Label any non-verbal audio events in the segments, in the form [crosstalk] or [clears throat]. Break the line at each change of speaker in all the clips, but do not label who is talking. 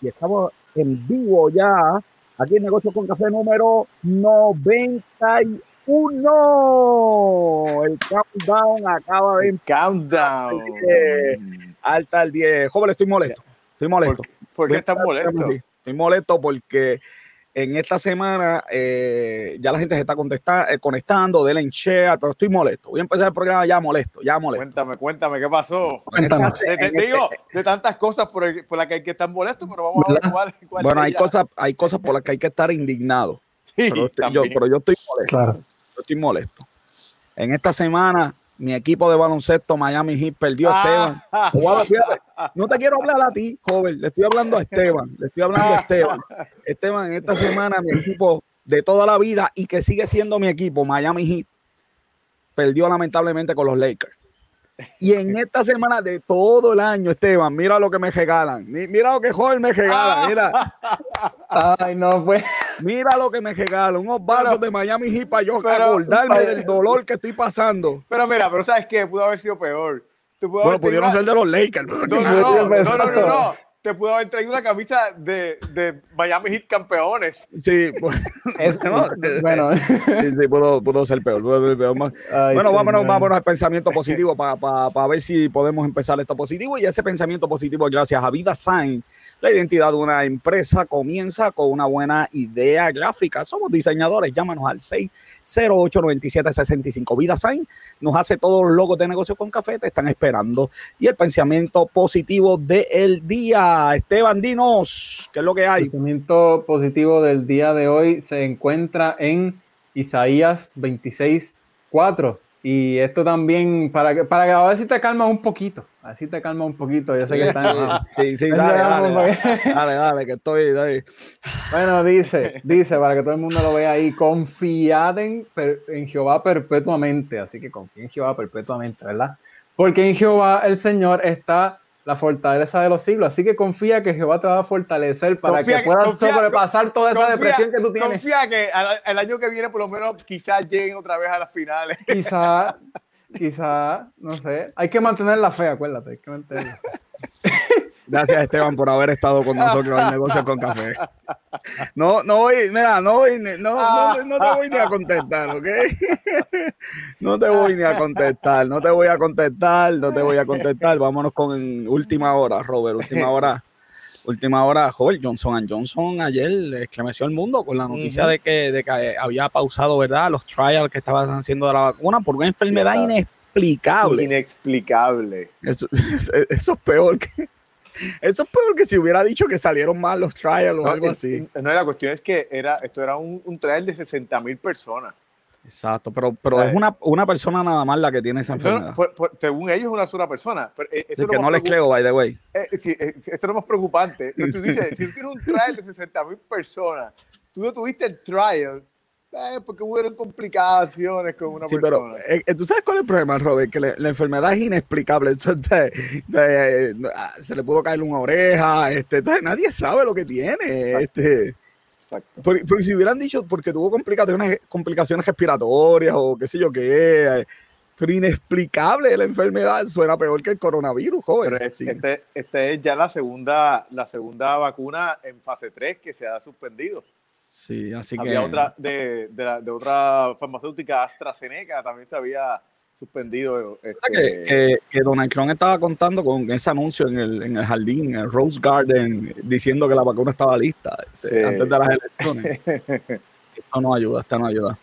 y estamos en vivo ya aquí en Negocios con Café número 91. El countdown acaba de...
Countdown.
alta el 10. Joven, estoy molesto. Estoy molesto.
¿Por, qué estás molesto?
Estoy molesto porque en esta semana eh, ya la gente se está eh, conectando, denle en share, pero estoy molesto. Voy a empezar el programa ya molesto, ya molesto.
Cuéntame, cuéntame, ¿qué pasó?
Cuéntanos.
Te, te digo, de tantas cosas por, las que hay que estar molesto, pero vamos a ver cuál, cuál
Bueno, hay cosas, hay cosas por las que hay que estar indignado.
Sí,
pero, yo, pero yo estoy molesto.
Claro.
Yo estoy molesto. En esta semana mi equipo de baloncesto Miami Heat perdió a Esteban.
Ah.
No te quiero hablar a ti, joven, le estoy hablando a Esteban, le estoy hablando a Esteban. [laughs] Esteban, esta semana mi equipo de toda la vida y que sigue siendo mi equipo, Miami Heat, perdió lamentablemente con los Lakers. Y en esta semana de todo el año, Esteban, mira lo que me regalan. Mira lo que joven me regalan. Mira.
Ay, no, pues.
Mira lo que me regalan. Unos vasos de Miami Heat para yo acordarme del dolor que estoy pasando.
Pero mira, pero ¿sabes qué? Pudo haber sido peor.
Bueno, pudieron ser de los Lakers.
No, no, no, no, no, no te pudo haber traído una camisa de, de Miami Heat campeones.
Sí, bueno,
es, [laughs] bueno. [laughs]
Sí, sí, pudo, pudo, ser peor. Pudo ser peor. Ay, bueno, vámonos, vámonos al pensamiento positivo para pa, pa ver si podemos empezar esto positivo. Y ese pensamiento positivo, gracias a Vida Sign, la identidad de una empresa comienza con una buena idea gráfica. Somos diseñadores, llámanos al 608-9765. Vida Sign nos hace todos los logos de negocio con café, te están esperando. Y el pensamiento positivo del día, Esteban, dinos, ¿qué es lo que hay?
El pensamiento positivo del día de hoy se encuentra en Isaías 26, 4 y esto también, para que, para que a ver si te calma un poquito. Así te calma un poquito. Yo sé que está.
sí, sí, dale, dale, dale, dale, que estoy. Dale.
Bueno, dice, dice, para que todo el mundo lo vea ahí, confiad en, en Jehová perpetuamente. Así que confía en Jehová perpetuamente, ¿verdad? Porque en Jehová el Señor está la fortaleza de los siglos. Así que confía que Jehová te va a fortalecer para que puedas sobrepasar toda esa depresión que tú tienes.
Confía que el año que viene, por lo menos, quizás lleguen otra vez a las finales.
Quizás, quizás, no sé. Hay que mantener la fe, acuérdate. Hay que mantener [laughs]
Gracias, Esteban, por haber estado con nosotros en Negocios con Café. No, no voy, mira, no voy, no, no, no, te voy ni a contestar, ¿ok? [laughs] No te voy ni a contestar, no te voy a contestar, no te voy a contestar. Vámonos con última hora, Robert, última hora. Última hora, joven, Johnson Johnson ayer estremeció el mundo con la noticia de, que, de que había pausado, ¿verdad? Los trials que estaban haciendo de la vacuna por una enfermedad inexplicable.
Inexplicable.
Eso, [laughs] eso es peor que, eso es peor que si hubiera dicho que salieron mal los trials o algo así.
No, la cuestión es que era, esto era un, un trial de 60 mil personas.
Exacto, pero, pero es una, una, persona nada más la que tiene esa enfermedad.
según ellos es una sola persona. Pero eh, eso
que no les creo, by the way.
Eh, sí, eh, eso es lo más preocupante. tú dices, si tú tienes un trial de 60 mil personas, tú no tuviste el trial, eh, porque hubieron complicaciones con una
sí,
persona.
Pero, eh, ¿tú sabes cuál es el problema, Robert? Que la, enfermedad es inexplicable. [laughs] Entonces, eh, se le pudo caer una oreja. Este, entonces, nadie sabe lo que tiene. Este,
Exacto.
Porque, porque, si hubieran dicho porque tuvo complicaciones, complicaciones respiratorias o qué sé yo qué, pero inexplicable la enfermedad suena peor que el coronavirus, joven.
Pero este, este, este, es ya la segunda, la segunda vacuna en fase 3 que se ha suspendido.
Sí, así
había
que.
otra de, de, la, de, otra farmacéutica AstraZeneca también se había suspendido. Este...
Que, que, que, Donald Trump estaba contando con ese anuncio en el, en el jardín, en el Rose Garden, diciendo que la vacuna estaba lista este, sí. antes de las elecciones. [laughs] esto no ayuda, esto no ayuda.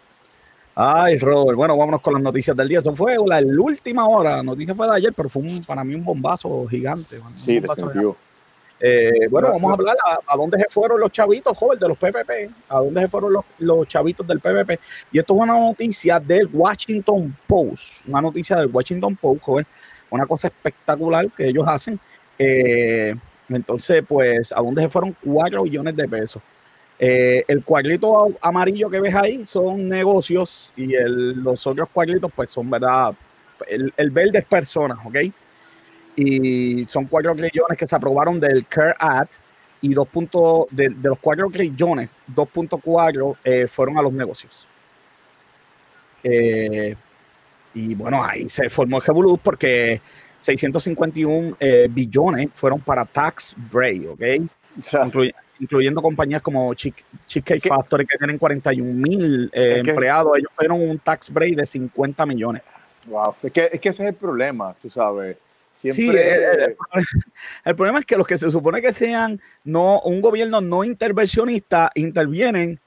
Ay, Robert, bueno, vámonos con las noticias del día. Esto fue la, la última hora, la noticia fue de ayer, pero fue un, para mí un bombazo gigante.
Sí, definitivo.
Eh, bueno, vamos a hablar a, a, dónde se fueron los chavitos, joven, de los PPP, a dónde se fueron los, los, chavitos del PPP. Y esto es una noticia del Washington Post, una noticia del Washington Post, joven, una cosa espectacular que ellos hacen. Eh, entonces, pues, a dónde se fueron 4 billones de pesos. Eh, el cuadrito amarillo que ves ahí son negocios y el, los otros cuadritos, pues, son, ¿verdad? El, el verde es personas, ¿ok? Y son 4 trillones que se aprobaron del CARE Act y 2 puntos de, de, los 4 trillones, 2.4 eh, fueron a los negocios. Eh, y bueno, ahí se formó el revolú porque 651 eh, billones fueron para tax break, ¿ok?
O sea,
incluy- incluyendo compañías como Chick- Cheesecake
¿Qué?
Factory, que tienen 41 mil eh, empleados. Ellos tuvieron un tax break de 50 millones.
wow. Es que, es que ese es el problema, tú sabes. Siempre.
Sí, el, el- el problema es que los que se supone que sean no un gobierno no intervencionista intervienen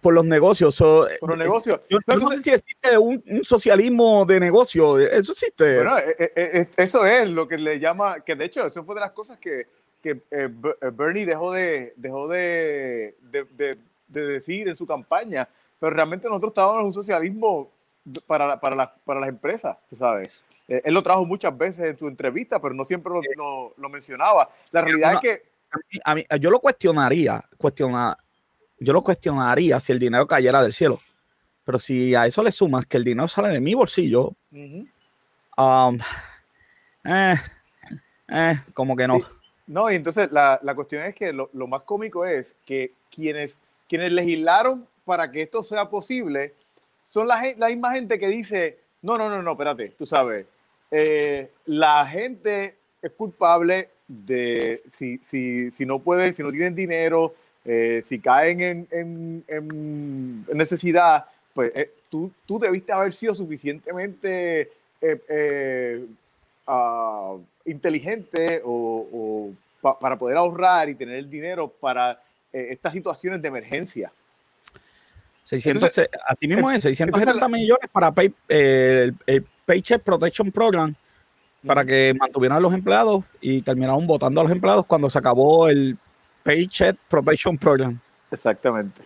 por los negocios. So,
por los
eh,
negocios.
Yo,
No,
no sé si existe un, un socialismo de negocio. Eso existe.
Bueno, eh, eh, eso es lo que le llama, que de hecho, eso fue de las cosas que, que eh, Ber- Bernie dejó de, dejó de, de, de- de decir en su campaña, pero realmente nosotros estábamos en un socialismo para, para, las- para las empresas, sabes. Eh, él lo trajo muchas veces en su entrevista, pero no siempre lo, lo- lo mencionaba. La realidad es que,
A mí- a mí- yo lo cuestionaría, cuestiona, yo lo cuestionaría si el dinero cayera del cielo. Pero si a eso le sumas que el dinero sale de mi bolsillo, um, eh, eh, como que no.
Sí. No, y entonces la, la cuestión es que lo, lo más cómico es que quienes, quienes legislaron para que esto sea posible son la, la misma gente que dice, no, no, no, no, espérate, tú sabes, eh, la gente es culpable de si, si, si no pueden, si no tienen dinero, eh, si caen en, en- en necesidad, pues eh, tú, tú debiste haber sido suficientemente ah, inteligente o, o pa- para poder ahorrar y tener el dinero para estas situaciones de emergencia.
600, así mismo es, 670
entonces la-
millones para pay- eh, el, el Paycheck Protection Program para que mantuvieran a los empleados y terminaron votando a los empleados cuando se acabó el Paycheck Protection Program.
Exactamente.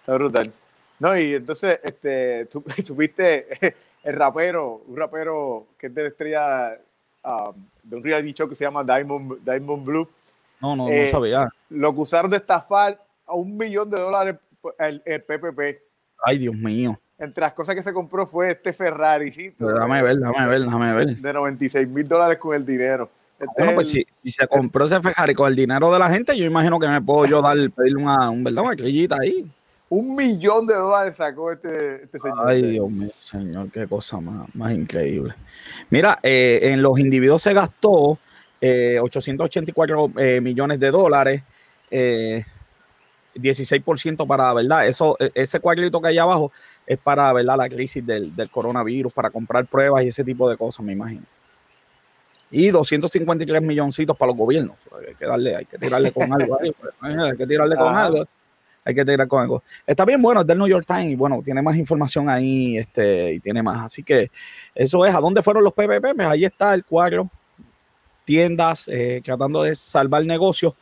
Está brutal. No, y entonces, este, tú [laughs] supiste el rapero, un rapero que es de la estrella ah, de un reality show que se llama Diamond, Diamond Blue,
No, no,
Eh,
no sabía.
lo acusaron de estafar a un millón de dólares el, el PPP.
Ay, Dios mío.
Entre las cosas que se compró fue este Ferraricito
Déjame ver, déjame ver, déjame ver.
de 96 mil dólares con el dinero. Este
Bueno,
es
pues
el-
si, si se compró ese Ferrari con el dinero de la gente, yo imagino que me puedo yo dar, pedirle una, un, ¿verdad? una crillita ahí.
Un millón de dólares sacó este, este señor.
Ay, Dios mío, señor, qué cosa más, más increíble. Mira, eh, en los individuos se gastó eh, 884 eh, millones de dólares, eh, 16% para, ¿verdad? Eso, e- ese cuadrito que hay abajo es para, ¿verdad? La crisis del, del coronavirus, para comprar pruebas y ese tipo de cosas, me imagino. Y 253 milloncitos para los gobiernos. Hay que darle, hay que tirarle con algo ahí, pues, [laughs] hay que tirarle con
Ajá.
algo. Hay que tirar con algo. Está bien bueno, es del New York Times y bueno, tiene más información ahí este, y tiene más. Así que eso es, ¿a dónde fueron los PPP? Pues ahí está el cuadro, tiendas eh, tratando de salvar negocios,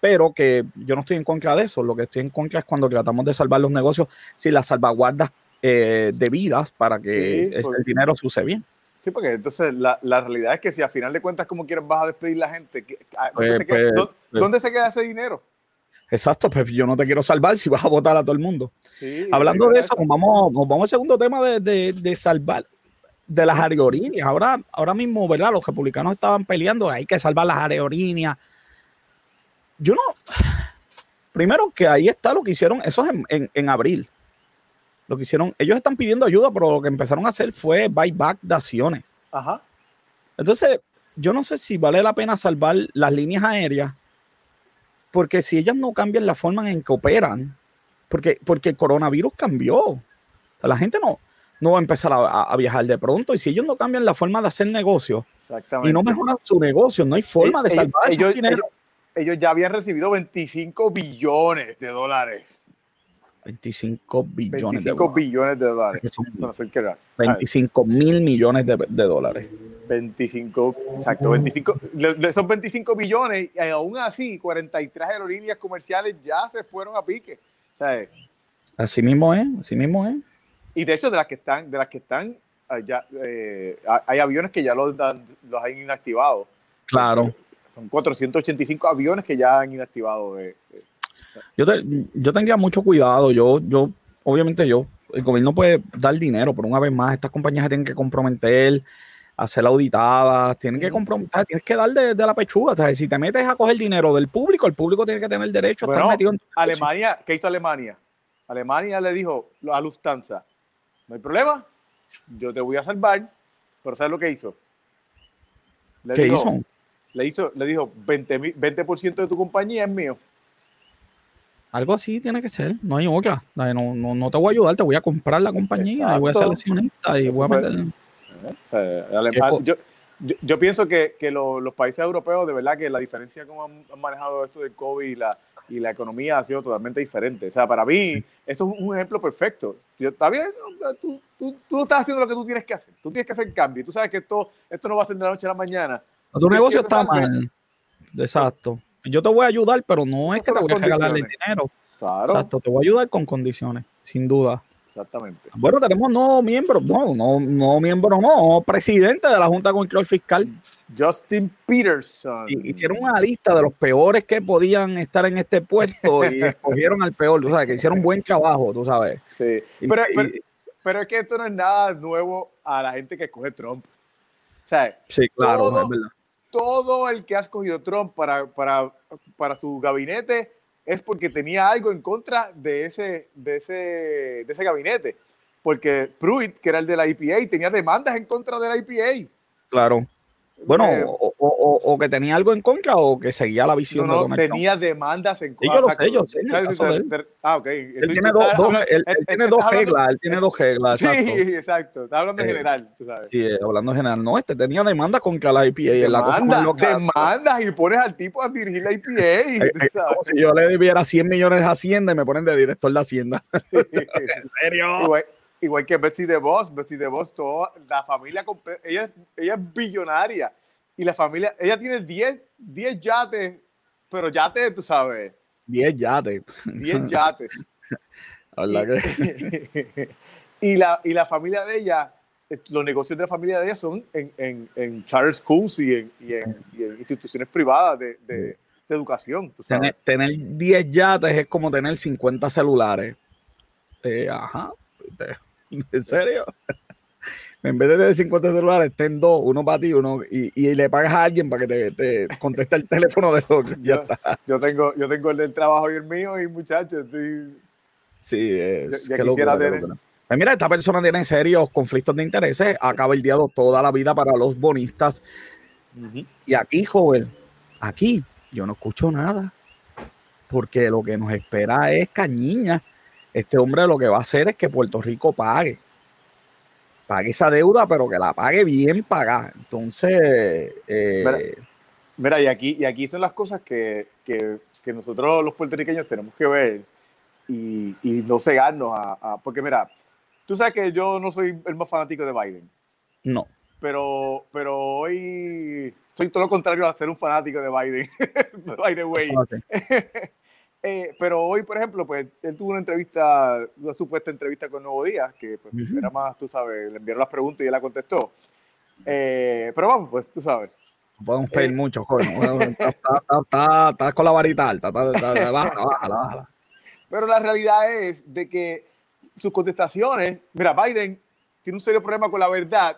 pero que yo no estoy en contra de eso. Lo que estoy en contra es cuando tratamos de salvar los negocios sin las salvaguardas eh, debidas para que
Sí,
ese-
porque-
el dinero se use bien.
Sí, porque entonces la, la realidad es que si a final de cuentas, como quieres, vas a despedir la gente, ¿qué- a- ¿dónde,
Pues,
se, queda,
pues,
dó-
pues.
dónde se queda ese dinero?
Exacto, pues yo no te quiero salvar si vas a votar a todo el mundo.
Sí,
Hablando
la
de eso, nos vamos, nos vamos al segundo tema de, de- de salvar de las aerolíneas. Ahora, ahora mismo, ¿verdad? Los republicanos estaban peleando, hay que salvar las aerolíneas. Yo no. Primero que ahí está lo que hicieron, eso es en, en- en abril. Lo que hicieron, ellos están pidiendo ayuda, pero lo que empezaron a hacer fue buyback de acciones.
Ajá.
Entonces, yo no sé si vale la pena salvar las líneas aéreas, porque si ellas no cambian la forma en que operan, porque, porque el coronavirus cambió. O sea, la gente no, no va a empezar a, a- viajar de pronto, y si ellos no cambian la forma de hacer negocio y no mejoran su negocio, no hay forma de
Ellos-
salvar esos
ellos- ellos ya habían recibido 25 billones de dólares.
25 billones
25
de
billones de dólares.
Que son
No sé qué era.
25 mil millones de, de dólares.
25, exacto, 25, le- le- son 25 billones y aún así 43 aerolíneas comerciales ya se fueron a pique. ¿sabes?
Así mismo es, así mismo es.
Y de hecho, de las que están, de las que están, ya, eh, ha- hay aviones que ya los, los han inactivado.
Claro.
Son 485 aviones que ya han inactivado. eh, eh.
Yo, te- yo tendría mucho cuidado. Yo, yo, obviamente, yo, el gobierno puede dar dinero, pero una vez más, estas compañías se tienen que comprometer, hacer auditadas, tienen que comprometer, tienes que dar de, de la pechuga. O sea, si te metes a coger dinero del público, el público tiene que tener derecho a
Bueno,
estar metido en.
Alemania, ¿qué hizo Alemania? Alemania le dijo a Lufthansa, no hay problema, yo te voy a salvar, pero ¿sabes lo que hizo? Le
¿Qué
dijo,
hizo?
Le hizo, le dijo 20, 20% de tu compañía es mío.
Algo así tiene que ser, no hay otra. No, no, no te voy a ayudar, te voy a comprar la compañía y voy a ser accionista y voy a meter.
Eh, yo, yo, yo, pienso que, que los países europeos, de verdad, que la diferencia como han, manejado esto del COVID y la, y la economía ha sido totalmente diferente. O sea, para mí, eso es un ejemplo perfecto. Está bien, tú, tú, tú, no estás haciendo lo que tú tienes que hacer. Tú tienes que hacer cambio. Tú sabes que esto, esto no va a ser de la noche a la mañana.
Tu negocio está mal. Exacto yo te voy a ayudar, pero no es que te voy a regalar el dinero. Claro. Exacto, te voy a ayudar con condiciones, sin duda.
Exactamente.
Bueno, tenemos nuevos miembros, no, no, no miembro, no, presidente de la Junta de Control Fiscal.
Justin Peterson.
Y, hicieron una lista de los peores que podían estar en este puesto y [laughs] escogieron al peor, tú sabes, que hicieron buen trabajo, tú sabes.
Sí, pero, pero, es que esto no es nada nuevo a la gente que escoge Trump. O
sí, claro, es verdad
todo el que ha escogido Trump para, para, para su gabinete es porque tenía algo en contra de ese, de ese, de ese gabinete. Porque Pruitt, que era el de la IPA, tenía demandas en contra de la IPA.
Claro. Bueno, eh, o, o, o, que tenía algo en contra o que seguía la visión
no, no, tenía demandas en
contra. yo lo sé, yo sé.
Ah, ok.
Él tiene, dos, [laughs] él, tiene dos reglas, él tiene dos reglas.
Sí, exacto. Está hablando en eh, general, tú sabes.
Sí, hablando en general. No, este tenía demandas contra la IPA. Demanda, la cosa más loca.
Demandas y pones al tipo a dirigir la IPA. [laughs]
Como si yo le debiera 100 millones de Hacienda y me ponen de director de Hacienda. [laughs] en serio
igual que Betsy DeVos, Betsy DeVos, toda la familia, ella, ella es billonaria y la familia, ella tiene 10, 10 yates, pero yates, tú sabes.
10 yates.
10 [laughs] yates. [laughs] [laughs] y, la, y la familia de ella, los negocios de la familia de ella son en, en, en charter schools y en, y en, instituciones privadas de, de, de educación.
Tener, 10 yates es como tener 50 celulares. Eh, ajá. [laughs] ¿En serio? en vez de tener 50 celulares, ten dos, uno para ti, uno, y, y, le pagas a alguien para que te, conteste el teléfono de lo [laughs] ya
yo,
está.
Yo tengo, yo tengo el del trabajo y el mío, y muchachos, estoy.
Sí, es que quisiera tener. Pues mira, esta persona tiene serios conflictos de intereses, ha cabildeado toda la vida para los bonistas. Y aquí, joven, aquí yo no escucho nada, porque lo que nos espera es cañiña este hombre lo que va a hacer es que Puerto Rico pague. Pague esa deuda, pero que la pague bien pagada. Entonces.
Eh, mira, y, aquí, y aquí son las cosas que, que, que, nosotros los puertorriqueños tenemos que ver y, y no cegarnos a, Porque mira, tú sabes que yo no soy el más fanático de Biden.
No.
Pero, pero hoy soy todo lo contrario a ser un fanático de Biden. By the way. Eh, pero hoy, por ejemplo, pues él tuvo una entrevista, una supuesta entrevista con Nuevo Día, que pues, era más, tú sabes, le enviaron las preguntas y él la contestó. Eh, pero vamos, pues tú sabes.
podemos pedir eh, mucho, joven. [laughs] Estás con la varita alta.
Pero la realidad es de que sus contestaciones, mira, Biden tiene un serio problema con la verdad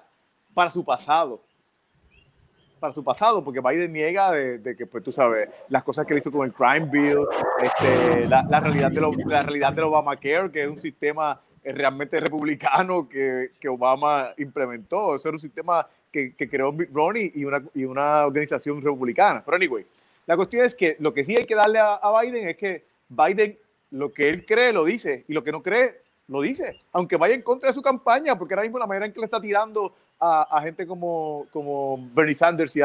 para su pasado para su pasado, porque Biden niega de, que, pues tú sabes, las cosas que hizo con el Crime Bill, este, la, realidad de la realidad del Obamacare, que es un sistema eh, realmente republicano que, que Obama implementó. Eso era un sistema que, que creó Mitt Romney y una, y una organización republicana. Pero anyway, la cuestión es que lo que sí hay que darle a Biden es que Biden lo que él cree lo dice y lo que no cree lo dice, aunque vaya en contra de su campaña, porque ahora mismo la manera en que le está tirando a, gente como, como Bernie Sanders y,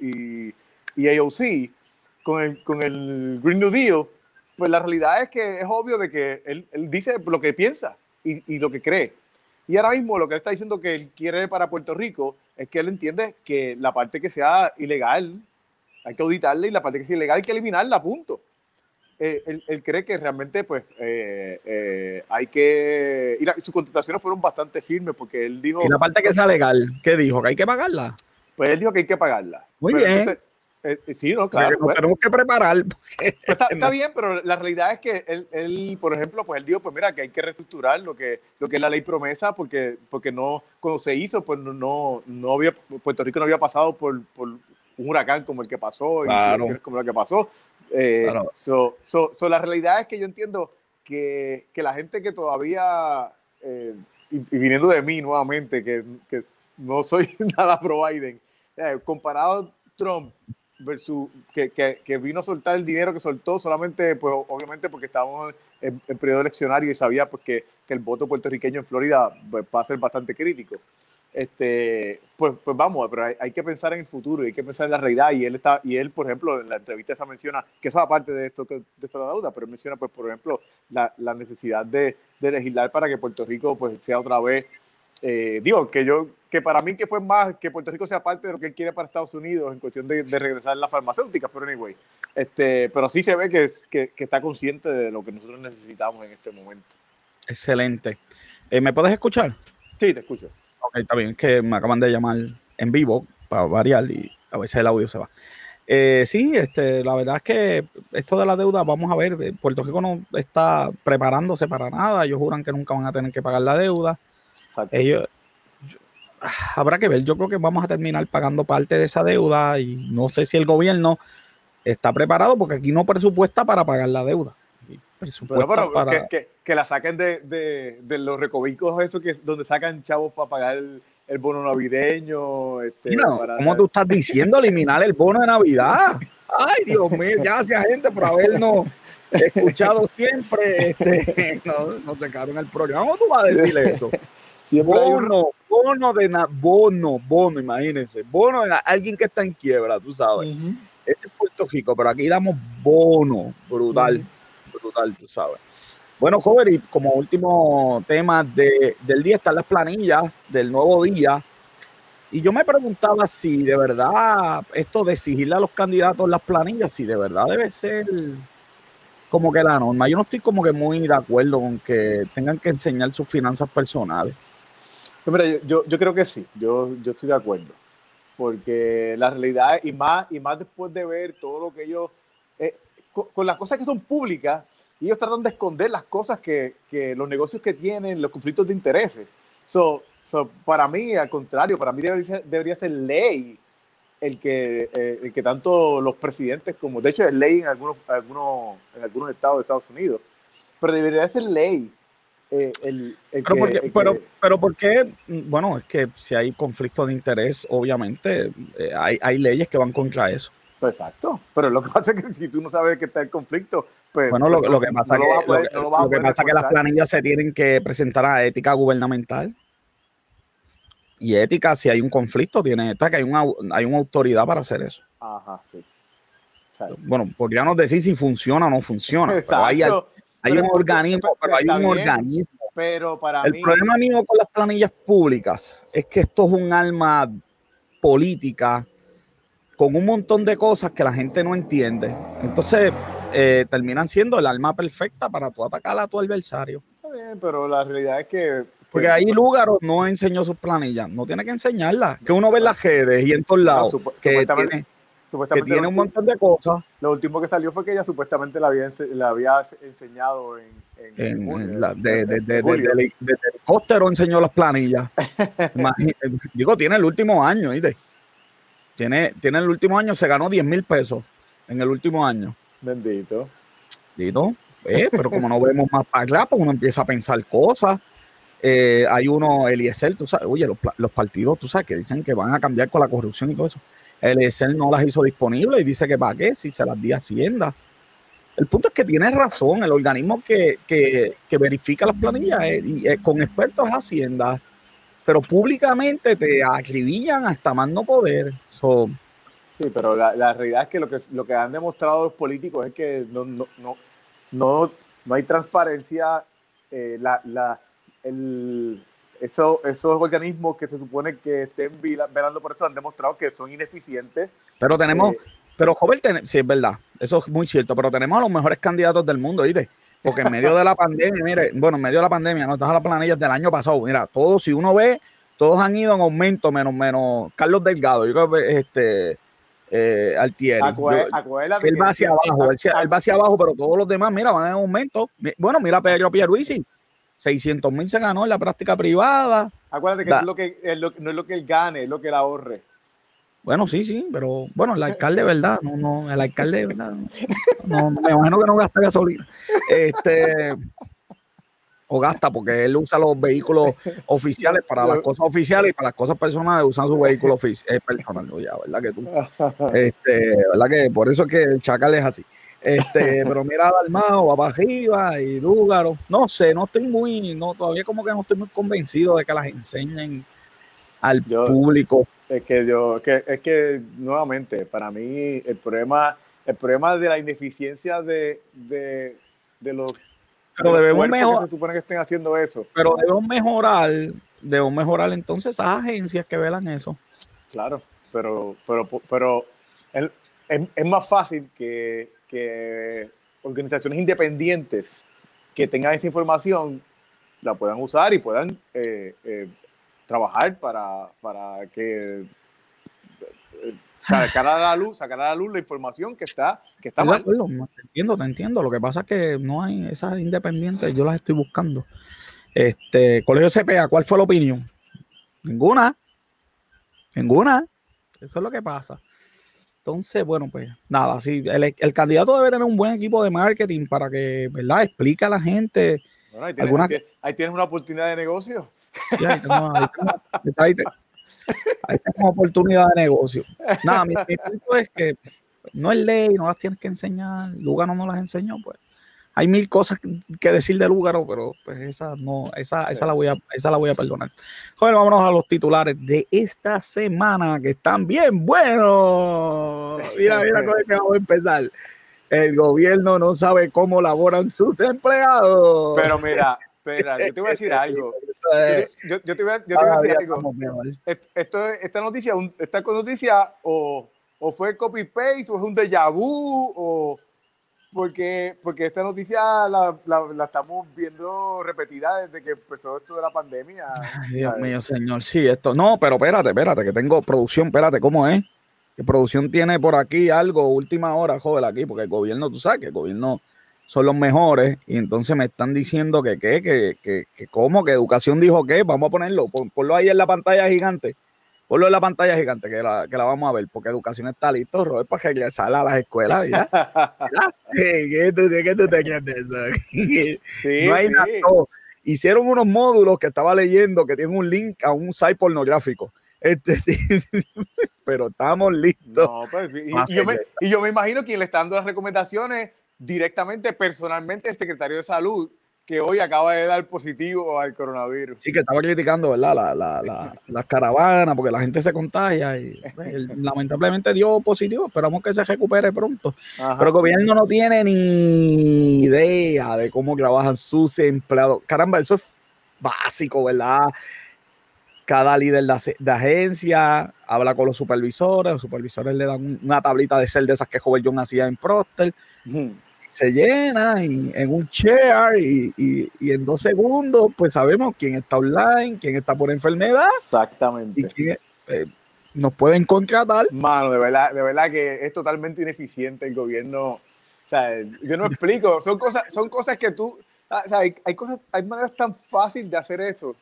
y, y, AOC con el, con el Green New Deal, pues la realidad es que es obvio de que él, él dice lo que piensa y, lo que cree. Y ahora mismo lo que él está diciendo que él quiere para Puerto Rico es que él entiende que la parte que sea ilegal hay que auditarla y la parte que sea ilegal hay que eliminarla, punto. Eh, él, cree que realmente pues eh, eh, hay que... Y, sus contestaciones fueron bastante firmes porque él dijo...
¿Y la parte que sea legal? ¿Qué dijo? ¿Que hay que pagarla?
Pues él dijo que hay que pagarla.
Muy bien.
sí, no, claro.
Pues. tenemos que preparar.
Pues [laughs] está, bien, pero la realidad es que él, él, por ejemplo, pues él dijo, pues mira, que hay que reestructurar lo que, lo que es la ley promesa, porque, porque no, cuando se hizo, pues no, no había, Puerto Rico no había pasado por, por un huracán como el que pasó,
claro.
como lo que pasó. Eh, so, so, la realidad es que yo entiendo que, que la gente que todavía, eh, y, viniendo de mí nuevamente, que, que no soy [laughs] nada pro Biden, eh, comparado Trump versus que, que, que, vino a soltar el dinero que soltó solamente, pues obviamente porque estábamos en, en periodo eleccionario y sabía pues, que, que, el voto puertorriqueño en Florida pues, va a ser bastante crítico. Este, pues, pues vamos, pero hay, hay, que pensar en el futuro y hay que pensar en la realidad. Y él, está, y él por ejemplo, en la entrevista esa menciona, que eso aparte de esto, de esto de la deuda, pero menciona, pues, por ejemplo, la, la necesidad de, de, legislar para que Puerto Rico pues, sea otra vez, eh, digo, que yo que para mí que fue más que Puerto Rico sea parte de lo que él quiere para Estados Unidos en cuestión de, de regresar a las farmacéuticas, pero anyway, este, pero sí se ve que, es, que, que, está consciente de lo que nosotros necesitamos en este momento.
Excelente. Eh, ¿Me puedes escuchar?
Sí, te escucho.
Ok, está bien, es que me acaban de llamar en vivo para variar y a veces el audio se va. Eh, sí, este, la verdad es que esto de la deuda, vamos a ver, Puerto Rico no está preparándose para nada, ellos juran que nunca van a tener que pagar la deuda. Exacto. Ellos, habrá que ver. Yo creo que vamos a terminar pagando parte de esa deuda y no sé si el gobierno está preparado porque aquí no presupuesta para pagar la deuda.
Pero, pero para... que, que, que, la saquen de, de, de, los recovicos, eso que es donde sacan chavos para pagar el, el bono navideño. Este,
para ¿Cómo tú estás diciendo eliminar el bono de Navidad? Ay, Dios mío, gracias gente por habernos escuchado siempre. Este, no, no se en el programa. ¿Cómo tú vas a decirle eso? Siempre bono, bono de na bono, bono, imagínense, bono de alguien que está en quiebra, tú sabes. Uh -huh. Ese es Puerto Rico, pero aquí damos bono, brutal, uh -huh. Brutal, tú sabes. Bueno, joven, y como último tema de, del día están las planillas del nuevo día. Y yo me preguntaba si de verdad esto de exigirle a los candidatos las planillas, si de verdad debe ser como que la norma. Yo no estoy como que muy de acuerdo con que tengan que enseñar sus finanzas personales.
Hombre, yo, yo creo que sí, yo, yo estoy de acuerdo. Porque la realidad, y más, y más después de ver todo lo que ellos, con, con, las cosas que son públicas, ellos tratan de esconder las cosas que, que los negocios que tienen, los conflictos de intereses. So, so, para mí, al contrario, para mí debería ser, debería ser ley el que, eh, el que tanto los presidentes como, de hecho es ley en algunos, algunos, en algunos estados de Estados Unidos, pero debería ser ley eh, el, el
pero,
que,
porque,
el
pero,
que,
pero ¿por qué? Bueno, es que si hay conflicto de interés, obviamente eh, hay, hay, leyes que van contra eso.
Pues exacto, pero lo que [laughs] pasa es que si tú no sabes que está el conflicto, pues...
Bueno, lo, lo que pasa es que, lo, lo que, pasa que las planillas se tienen que presentar a ética gubernamental. Y ética, si hay un conflicto, tiene esta que hay una, hay una autoridad para hacer eso.
Ajá, sí.
Bueno, podríamos decir si funciona o no funciona. Exacto. Pero hay, hay un organismo, pero hay un bien, organismo.
Pero para
el
mí...
problema mío con las planillas públicas es que esto es un alma política con un montón de cosas que la gente no entiende. Entonces, eh, terminan siendo el alma perfecta para tú atacar a tu adversario.
Está bien, pero la realidad es que.
Porque ahí Lugaro no enseñó sus planillas, no tiene que enseñarlas. Que uno ve en las redes y en todos lados. No, que tiene, que tiene un montón de cosas.
Lo último que salió fue que ella supuestamente la había, la había enseñado en. en,
en, la, de, de, de, de, de, helicóptero enseñó las planillas. [laughs] Digo, tiene el último año, ¿viste? Tiene, tiene el último año, se ganó 10 mil pesos en el último año.
Bendito.
Bendito. Eh, pero como no vemos más para allá, pues uno empieza a pensar cosas. Eh, hay uno, Eliezer, tú sabes, oye, los, los, partidos, tú sabes, que dicen que van a cambiar con la corrupción y todo eso. Eliezer no las hizo disponibles y dice que para qué, si se las di a Hacienda. El punto es que tiene razón, el organismo que, que, que verifica las planillas eh, y, eh, con expertos es Hacienda pero públicamente te acribillan hasta más no poder. So,
sí, pero la, la, realidad es que lo, que lo que han demostrado los políticos es que no, no, no, no, no hay transparencia. Eh, la, la, el, eso, esos organismos que se supone que estén velando por eso han demostrado que son ineficientes.
Pero tenemos, eh, pero joven, sí, es verdad, eso es muy cierto, pero tenemos a los mejores candidatos del mundo, ¿viste? Porque en medio de la pandemia, mire, bueno, en medio de la pandemia, no estás a las planillas del año pasado. Mira, todos, si uno ve, todos han ido en aumento, menos, menos Carlos Delgado, yo creo que este eh, Altieri.
Acué,
yo, él va hacia abajo, él, él, va hacia abajo, pero todos los demás, mira, van en aumento. Bueno, mira Pedro Pierluisi, 600 mil se ganó en la práctica privada.
Acuérdate que, es lo que es lo, no es lo que él gane, es lo que él ahorre.
Bueno, sí, sí, pero bueno, el alcalde, ¿verdad? No, no, el alcalde, [laughs] ¿verdad? No, no me imagino que no gasta gasolina. Este, o gasta porque él usa los vehículos oficiales para las cosas oficiales y para las cosas personales usan su vehículo eh, personal, ya, ¿verdad que tú? Este, ¿verdad que por eso es que el chacal es así? Este, pero mira Dalmao, va para arriba y Lúgaro. No sé, no estoy muy, no, todavía como que no estoy muy convencido de que las enseñen al público.
Es que yo, que, es que nuevamente, para mí el problema, el problema de la ineficiencia de, de, de los
pero debemos mejorar.
se supone que estén haciendo eso.
Pero debemos mejorar, debemos mejorar entonces esas agencias que velan eso.
Claro, pero, pero, pero es, es más fácil que que organizaciones independientes que tengan esa información la puedan usar y puedan eh, eh, trabajar para, para que eh, sacar a la luz, sacar a la luz la información que está, que está mal.
Te entiendo, te entiendo. Lo que pasa es que no hay esas independientes, yo las estoy buscando. Este, Colegio CPA, ¿cuál fue la opinión? Ninguna. Ninguna. Eso es lo que pasa. Entonces, bueno, pues nada, sí, el, candidato debe tener un buen equipo de marketing para que, ¿verdad? Explique a la gente.
Bueno, ahí, tienes, ahí, tienes, una oportunidad de negocio.
Ahí, tengo, oportunidad de negocio. Nada, mi, punto es que no es ley, no las tienes que enseñar. Lugano no las enseñó, pues hay mil cosas que decir de Lúgaro, pero pues esa no, esa, esa la voy a, esa la voy a perdonar. Joder, vámonos a los titulares de esta semana que están bien buenos. Mira, mira cómo que vamos a empezar. El gobierno no sabe cómo laboran sus empleados.
Pero mira, espera, yo te voy a decir algo. Yo, te voy a, yo te voy a decir algo. Esto, esta noticia, esta noticia o, o fue copy paste o es un déjà vu o porque, porque esta noticia la, la, estamos viendo repetida desde que empezó esto de la pandemia.
Dios mío, señor. Sí, esto. No, pero espérate, espérate, que tengo producción, espérate, ¿cómo es? Que producción tiene por aquí algo, última hora, joder, aquí, porque el gobierno, tú sabes que el gobierno son los mejores, y entonces me están diciendo que qué, que, que, que, cómo, que educación dijo que, vamos a ponerlo, ponlo ahí en la pantalla gigante. Ponlo en la pantalla gigante que la, que la vamos a ver, porque educación está listo, Robert, para regresar a las escuelas. ¿ya? [laughs] ¿Qué, tú, ¿Qué tú te quieres de eso? Sí, [laughs] no hay nada. Hicieron unos módulos que estaba leyendo que tienen un link a un site pornográfico. Este, [laughs] pero estamos listos.
Pues, y, yo me, y, yo me, imagino que le está dando las recomendaciones directamente, personalmente, el secretario de salud, que hoy acaba de dar positivo al coronavirus.
Sí, que estaba criticando, ¿verdad? La, la, la, [laughs] las caravanas, porque la gente se contagia y pues, [laughs] lamentablemente dio positivo. Esperamos que se recupere pronto. Pero el gobierno no tiene ni idea de cómo trabajan sus empleados. Caramba, eso es básico, ¿verdad? Cada líder de, agencia habla con los supervisores, los supervisores le dan una tablita de cel de esas que Joven John hacía en Procter se llena en, un share y, en dos segundos, pues sabemos quién está online, quién está por enfermedad.
Exactamente.
Y quién eh, nos pueden contratar.
Mano, de verdad, de verdad que es totalmente ineficiente el gobierno. O sea, yo no explico, son cosas, son cosas que tú, o sea, hay, hay cosas, hay maneras tan fáciles de hacer eso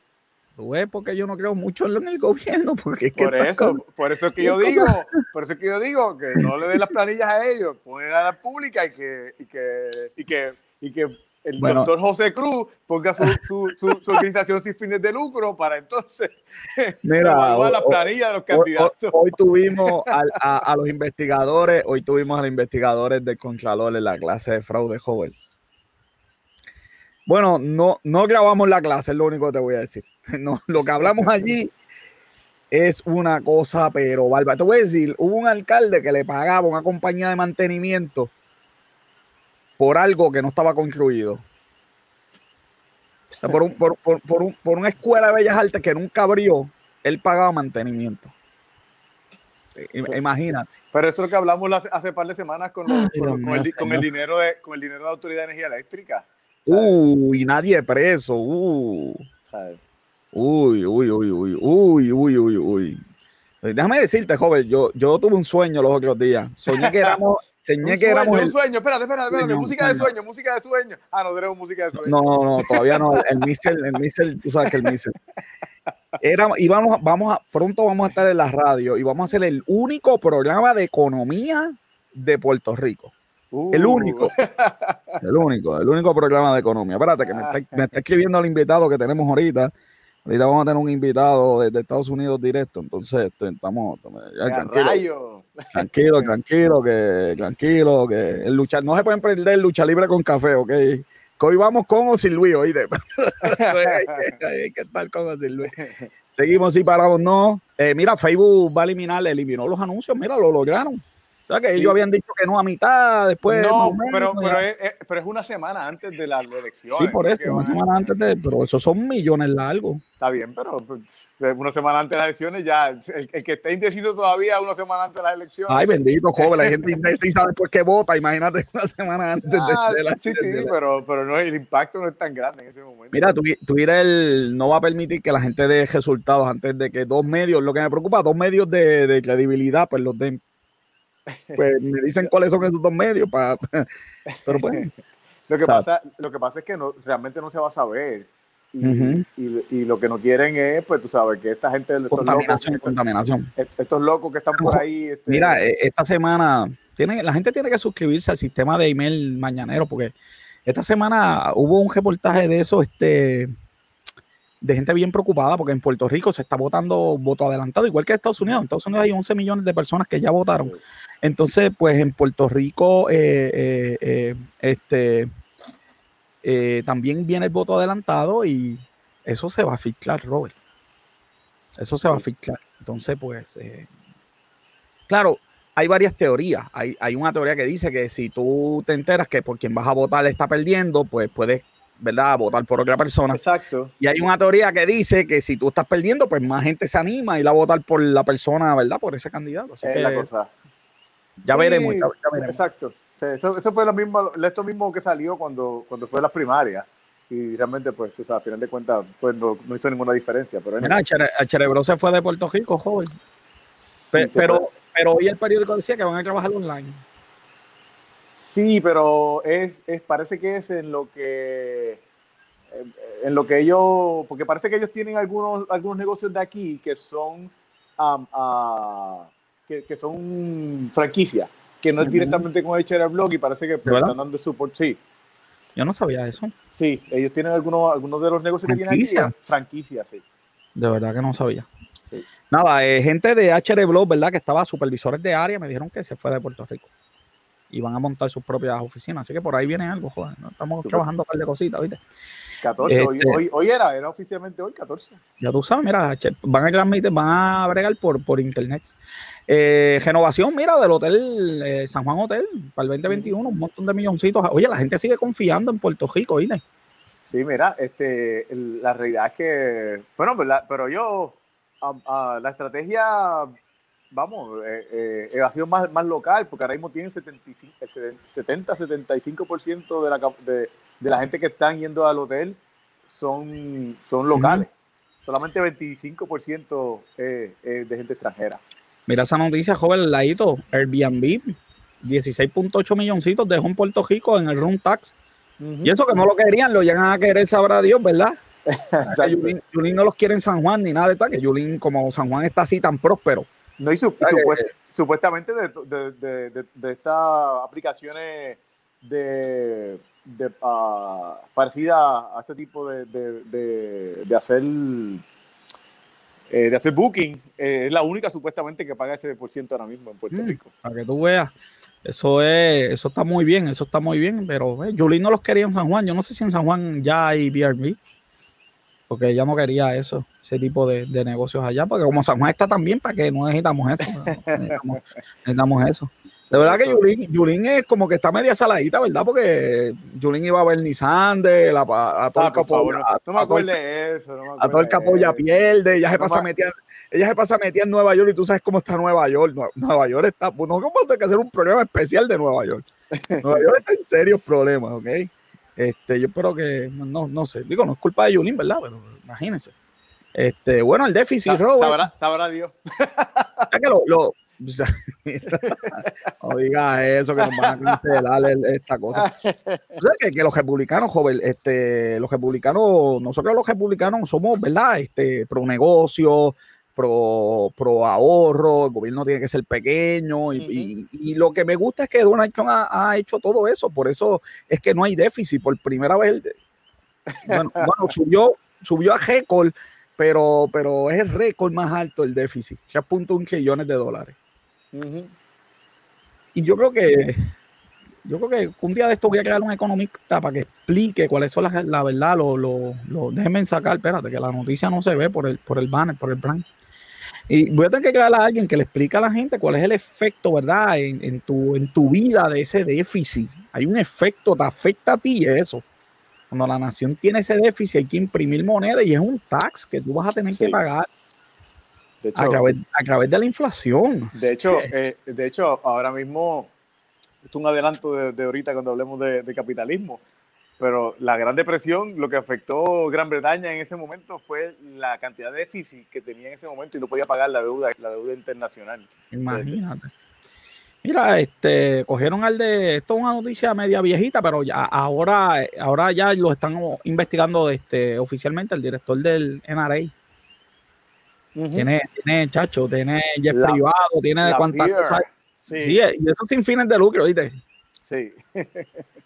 Tú ves porque yo no creo mucho en el gobierno. [laughs] Porque
por eso, por eso es que yo [laughs] digo, por eso es que yo digo que no le den las planillas a ellos, poner a la pública y que, y que, y que, y que el doctor José Cruz ponga su, su, su, organización sin fines de lucro para entonces [laughs]
Mira,
la planilla de los candidatos.
Hoy, tuvimos a, a, los investigadores, hoy tuvimos a los investigadores del Contralor en la clase de fraude joven. Bueno, no, no grabamos la clase, es lo único que te voy a decir. [laughs] No, lo que hablamos allí es una cosa, pero bárbara. Te voy a decir, hubo un alcalde que le pagaba una compañía de mantenimiento por algo que no estaba construido. [laughs] por, por, una escuela de bellas artes que nunca abrió, él pagaba mantenimiento. Imagínate.
Pero eso es lo que hablamos hace, hace par de semanas con, el, dinero de, con el dinero de la Autoridad de Energía Eléctrica.
Uy, nadie preso. Uh. Uy, uy, uy, uy, uy, uy, uy, uy. Déjame decirte, joven, yo, yo tuve un sueño los otros días. Soñé que éramos. [laughs] Soñé que éramos.
Un sueño, espérate, espérate, espérate. música de sueño, música de sueño. Ah, no tenemos música de sueño. No,
no, todavía no. El Missel, el tú sabes que el Missel. Era, y vamos, vamos a, pronto vamos a estar en la radio y vamos a hacer el único programa de economía de Puerto Rico. el único. el único, el único programa de economía. Espérate, que me está, me está escribiendo el invitado que tenemos ahorita. Ahorita vamos a tener un invitado de, Estados Unidos directo, entonces este, estamos tranquilo, tranquilo, [laughs] tranquilo, que tranquilo, que el luchar, no se pueden perder lucha libre con café, ok. Que hoy vamos con o sin Luis, oíste. [laughs] hay, que estar con o sin Luis. [laughs] Seguimos y paramos, no. Eh, mira, Facebook va a eliminar, eliminó los anuncios, mira, lo lograron sea, que ellos habían dicho que no a mitad, después.
No, pero, pero, es, pero, es, una semana antes de las elecciones.
Sí, por eso, una semana antes de. Pero esos son millones largos.
Está bien, pero pues, una semana antes de las elecciones ya. El, que esté indeciso todavía una semana antes de las elecciones.
Ay, bendito, joven, la [laughs] gente indecisa después que vota, imagínate una semana antes de,
ah,
de,
la Sí, sí, pero, pero no, el impacto no es tan grande en ese momento.
Mira, Twitter no va a permitir que la gente dé resultados antes de que dos medios, lo que me preocupa, dos medios de, de credibilidad, pues los den pues me dicen [laughs] cuáles son esos dos medios para [laughs] pero pues
lo que pasa lo que pasa es que no, realmente no se va a saber y, y, lo que no quieren es pues tú sabes que esta gente
contaminación estos locos, contaminación
estos locos que están por ahí
este, mira e, esta semana tiene la gente tiene que suscribirse al sistema de email mañanero porque esta semana hubo un reportaje de eso este de gente bien preocupada porque en Puerto Rico se está votando voto adelantado, igual que en Estados Unidos. En Estados Unidos hay 11 millones de personas que ya votaron. Entonces, pues en Puerto Rico eh, eh, eh, este, también viene el voto adelantado y eso se va a filtrar, Robert. Eso se va a filtrar. Entonces, pues, claro, hay varias teorías. Hay, hay una teoría que dice que si tú te enteras que por quien vas a votar está perdiendo, pues puedes ¿verdad? votar por otra persona.
Exacto.
Y hay una teoría que dice que si tú estás perdiendo, pues más gente se anima a ir a votar por la persona, ¿verdad? Por ese candidato. Así que,
la cosa.
Ya, veremos,
Exacto. eso, fue lo mismo, esto mismo que salió cuando, cuando fue las primarias. Y realmente, pues, tú sabes, a final de cuentas, pues no, hizo ninguna diferencia. Pero
Mira, el Cerebro se fue de Puerto Rico, joven. pero, pero hoy el periódico decía que van a trabajar online.
Sí, pero es, es, parece que es en lo que en lo que ellos, porque parece que ellos tienen algunos, algunos negocios de aquí que son que, que, son franquicias, que no es directamente con el Blog y parece que están dando support. Sí.
Yo no sabía eso.
Sí, ellos tienen algunos, algunos de los negocios que tienen aquí. Franquicias, sí.
De verdad que no sabía. Sí. Nada, eh, gente de HR Blog, ¿verdad? Que estaba supervisores de área, me dijeron que se fue de Puerto Rico y van a montar sus propias oficinas. Así que por ahí viene algo, joder. Estamos trabajando un par de cositas, ¿viste?
14, hoy, este hoy, era, era oficialmente hoy 14.
Ya tú sabes, mira, van a transmitir, van a bregar por, por internet. Eh, renovación, mira, del hotel eh, San Juan Hotel para el 2021, un montón de milloncitos. Oye, la gente sigue confiando en Puerto Rico, ¿viste?
Sí, mira, este, la realidad es que, bueno, pero yo, la estrategia vamos, eh, eh, ha sido más, más local, porque ahora mismo tienen 70-75% de la, de, de, la gente que están yendo al hotel son, son locales. Solamente 25% de gente extranjera.
Mira esa noticia, joven, ladito, Airbnb, 16.8 milloncitos dejó en Puerto Rico en el room tax. Y eso que no lo querían, lo llegan a querer, sabrá Dios, ¿verdad? [laughs] Yulín, no los quiere en San Juan ni nada de tal, que Yulín, como San Juan está así tan próspero,
no, y, supuestamente de, estas aplicaciones de, uh, parecidas a este tipo de, hacer eh, de hacer booking, eh, es la única supuestamente que paga ese por ciento ahora mismo en Puerto mm, Rico.
Para que tú veas. Eso es, eso está muy bien, eso está muy bien, pero eh, no los quería en San Juan. Yo no sé si en San Juan ya hay BRB porque ella no quería eso, ese tipo de, negocios allá, porque como San Juan está también, para que no necesitamos eso, [laughs] necesitamos, eso. De verdad que Yulín, es como que está media saladita, ¿verdad? Porque Yulín iba a ver ni Sande, a, a, todo el capo.
no, me acuerdes de eso.
a todo el capo ya pierde, ella se pasa metida. Ella se pasa metida en Nueva York y tú sabes cómo está Nueva York. Nueva York está, pues no como que hacer un programa especial de Nueva York. [laughs] Nueva York está en serios problemas, ¿ok? Este, yo espero que, no, no sé, digo, no es culpa de Yulín, ¿verdad? Pero imagínense. Este, bueno, el déficit, Robert.
Sabrá, sabrá Dios.
Ya que lo, lo [laughs] no digas eso, que nos van a cancelar esta cosa. [laughs] O sea, que, que, los republicanos, joven, este, los republicanos, nosotros los republicanos somos, ¿verdad? Este, pro negocio, pro, pro ahorro, el gobierno tiene que ser pequeño y, y- y lo que me gusta es que Donald Trump ha, ha hecho todo eso, por eso es que no hay déficit, por primera vez, bueno, [laughs] bueno, subió, subió a récord, pero, pero es el récord más alto el déficit, 3.1 trillones de dólares. Y yo creo que yo creo que un día de esto voy a crear un economista para que explique cuáles son las la verdad, lo, lo, lo- déjenme sacar, espérate, que la noticia no se ve por el, por el banner, por el brand. Y voy a tener que crear a alguien que le explique a la gente cuál es el efecto, ¿verdad? En, en tu, en tu vida de ese déficit. Hay un efecto, te afecta a ti eso. Cuando la nación tiene ese déficit hay que imprimir moneda y es un tax que tú vas a tener que pagar
De hecho,
a través, a través de la inflación.
De hecho, eh, de hecho, ahora mismo, esto es un adelanto de, de ahorita cuando hablemos de, de capitalismo, pero la Gran Depresión, lo que afectó Gran Bretaña en ese momento fue la cantidad de déficit que tenía en ese momento y no podía pagar la deuda, la deuda internacional.
Imagínate. Mira, este, cogieron al de, esto es una noticia media viejita, pero ya ahora, ahora ya lo están investigando este, oficialmente el director del NRA. Tiene, tiene chacho, tiene jet
La-
privado, tiene de cuántas cosas.
Sí,
Sí, y eso sin fines de lucro, ¿viste?
sí. [laughs]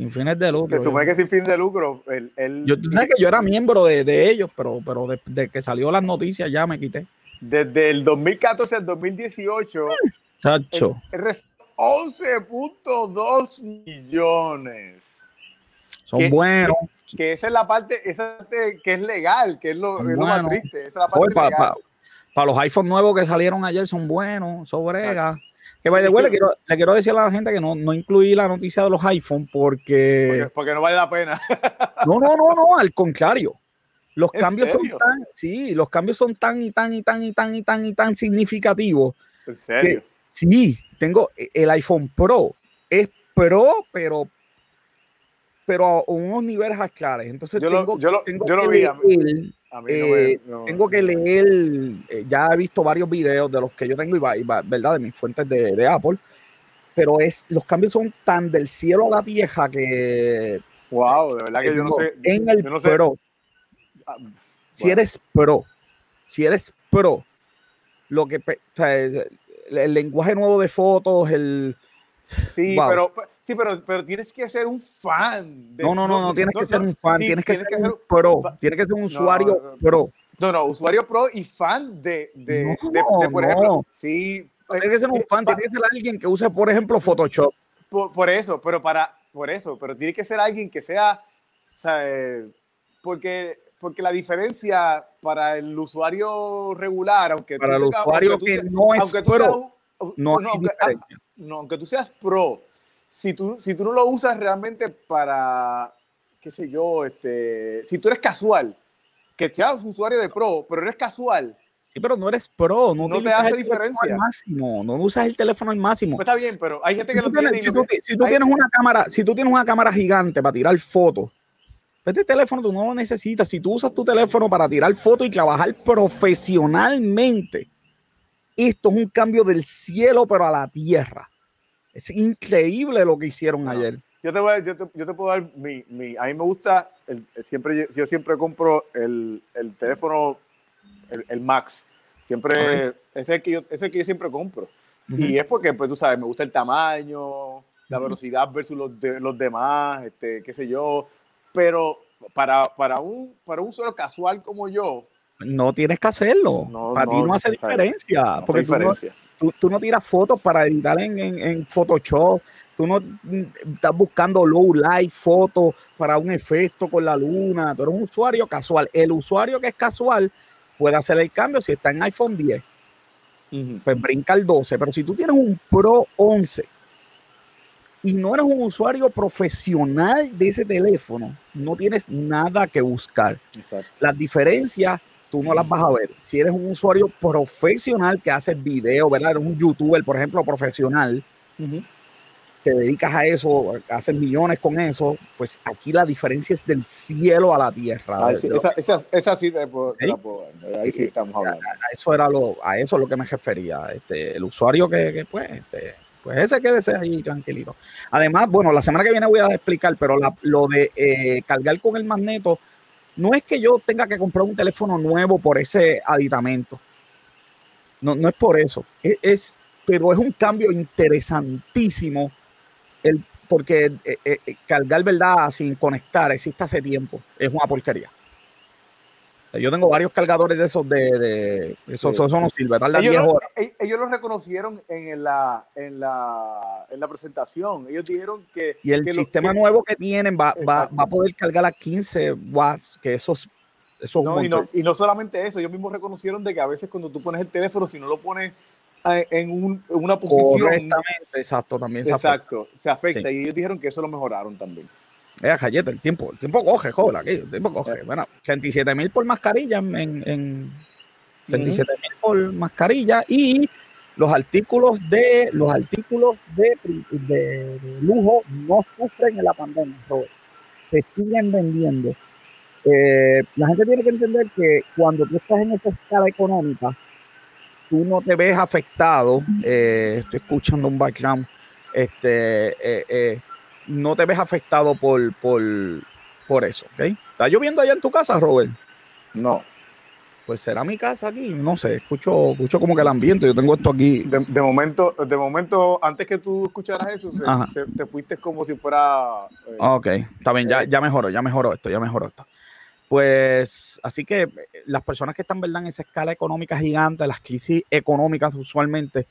Sin fines de lucro.
Se supone que sin fin de lucro. El, el-
Yo, tú sabes que yo era miembro de, de ellos, pero, pero de, de que salió las noticias ya me quité.
Desde el 2014 al 2018,
Chacho,
el resto- 11.2 millones.
son
¿qué-
buenos.
Que esa es la parte, esa parte que es legal, que es lo, es lo más triste. Esa es la parte
para
legal.
los iPhone nuevos que salieron ayer son buenos, son brega.
Exacto.
Que
Sí,
way,
que-
le quiero, le quiero decir a la gente que no, no incluí la noticia de los iPhone porque.
Porque, porque no vale la pena. [laughs]
No, no, no, no, al contrario. Los
¿En
cambios son tan, sí, los cambios son tan y tan y tan y tan y tan y tan significativos.
En serio.
Sí, tengo el iPhone Pro. Es Pro, pero pero a unos niveles actuales. Entonces
Yo lo-
tengo,
yo lo-
tengo
yo lo vi,
leer
A mí no
eh,
me. no-
tengo que leer, eh, ya he visto varios videos de los que yo tengo, y, va- y ¿verdad? De mis fuentes de, de Apple, pero es, los cambios son tan del cielo a la tierra que
Wow, de verdad que yo no sé.
en el
no sé.
Pro,
Ah,
si
bueno.
eres Pro, si eres Pro, lo que, o sea, el, el lenguaje nuevo de fotos, el...
Sí,
Wow.
pero, sí pero, pero tienes que ser un fan. de-
No, no, no, no tienes que ser un fan,
sí,
tienes que ser un Pro, tienes que ser un usuario Pro.
No, no, usuario pro y fan de, de, de- de, por ejemplo, sí.
Tiene que ser un
eh,
fan,
pa-
tiene que ser alguien que use, por ejemplo, Photoshop.
Por, por eso, pero para, por eso, pero tiene que ser alguien que sea, o sea, eh, porque, porque la diferencia para el usuario regular, aunque
Para el usuario
aunque tú
que no es
aunque tú
pro, No hay
aunque, ah, no, aunque tú seas pro, si tú, si tú no lo usas realmente para, qué sé yo, este, si tú eres casual, que seas usuario de pro, pero eres casual,
Sí, pero no eres pro, no,
No te hace
el
diferencia.
al máximo, no usas el teléfono al máximo.
pues está bien, pero hay gente
Si
que
tú
lo tiene
si
no
tú si tú tienes una cámara, si tú tienes una cámara gigante para tirar fotos, este teléfono tú no lo necesitas. Si tú usas tu teléfono para tirar fotos y trabajar profesionalmente, esto es un cambio del cielo pero a la tierra. Es increíble lo que hicieron
No.
ayer.
Yo te, voy a- yo, te, yo te puedo dar mi, mi- A mí me gusta. El, el siempre, yo siempre compro el, el teléfono, el, Max. Siempre. Ese es, el que yo, ese que yo siempre compro. Y es porque, pues tú sabes, me gusta el tamaño, la velocidad versus los, de- los demás, este, qué sé yo. Pero para, para, un, para un solo casual como yo,
No tienes que hacerlo.
No,
para ti
no,
hace diferencia. porque tú no-
diferencia.
tú, tú no tiras fotos para editar en, en- en Photoshop, tú no mm, estás buscando low light fotos para un efecto con la luna, tú eres un usuario casual. El usuario que es casual puede hacer el cambio si está en iPhone 10, pues brinca al 12, pero si tú tienes un Pro 11 y no eres un usuario profesional de ese teléfono, no tienes nada que buscar.
Exacto.
Las diferencias tú no las vas a ver. Si eres un usuario profesional que hace video, ¿verdad? Eres un youtuber, por ejemplo, profesional, te dedicas a eso, haces millones con eso, pues aquí la diferencia es del cielo a la tierra.
Ah, sí, esa, esa, esa sí te puedo, te la puedo dar. Ahí sí estamos hablando.
a eso era lo, a eso es lo que me refería. Este, el usuario que, que, pues, este, pues ese quédese ahí tranquilito. Además, bueno, la semana que viene voy a explicar, pero la- lo de eh, cargar con el magneto, no es que yo tenga que comprar un teléfono nuevo por ese aditamento. No, no es por eso. Es, es- pero es un cambio interesantísimo porque eh, eh, cargar verdad sin conectar existe hace tiempo. Es una porquería. Yo tengo varios cargadores de esos de, de- eso,
Sí.
sirve, tarda
Ellos,
10
lo-
horas.
ellos lo reconocieron en la, en la, en la presentación. Ellos dijeron que.
Y el
que
sistema nuevo que tienen va, va, va a poder cargar a 15 watts, que eso es, eso es un
No, y, no, y no solamente eso, ellos mismos reconocieron de que a veces cuando tú pones el teléfono, si no lo pones eh, en, un- en una posición,
Correctamente, exacto, también se afecta.
exacto, se afecta.
Sí.
Y ellos dijeron que eso lo mejoraron también.
Eh, Jayete, el tiempo, el tiempo coge, joder, aquí, el tiempo coge. Bueno, 87 mil por mascarilla en, en, en 37 mil por mascarilla y los artículos de los artículos de, de- de lujo no sufren en la pandemia, Robert. se siguen vendiendo. Eh, la gente tiene que entender que cuando tú estás en esa escala económica, tú no te ves afectado. eh, estoy escuchando un background. Este, eh, no te ves afectado por, por, por eso. ¿ok? ¿Está lloviendo allá en tu casa, Robert?
No.
Pues será mi casa aquí, no sé, escucho, escucho como que el ambiente, yo tengo esto aquí.
De, de momento, de momento, antes que tú escucharas eso, se-
Ajá.
se- te fuiste como si fuera. eh,
Ok, está bien, ya, ya mejoró, ya mejoró esto, ya mejoró esto. Pues así que eh, las personas que están ¿verdad? en esa escala económica gigante, las crisis económicas usualmente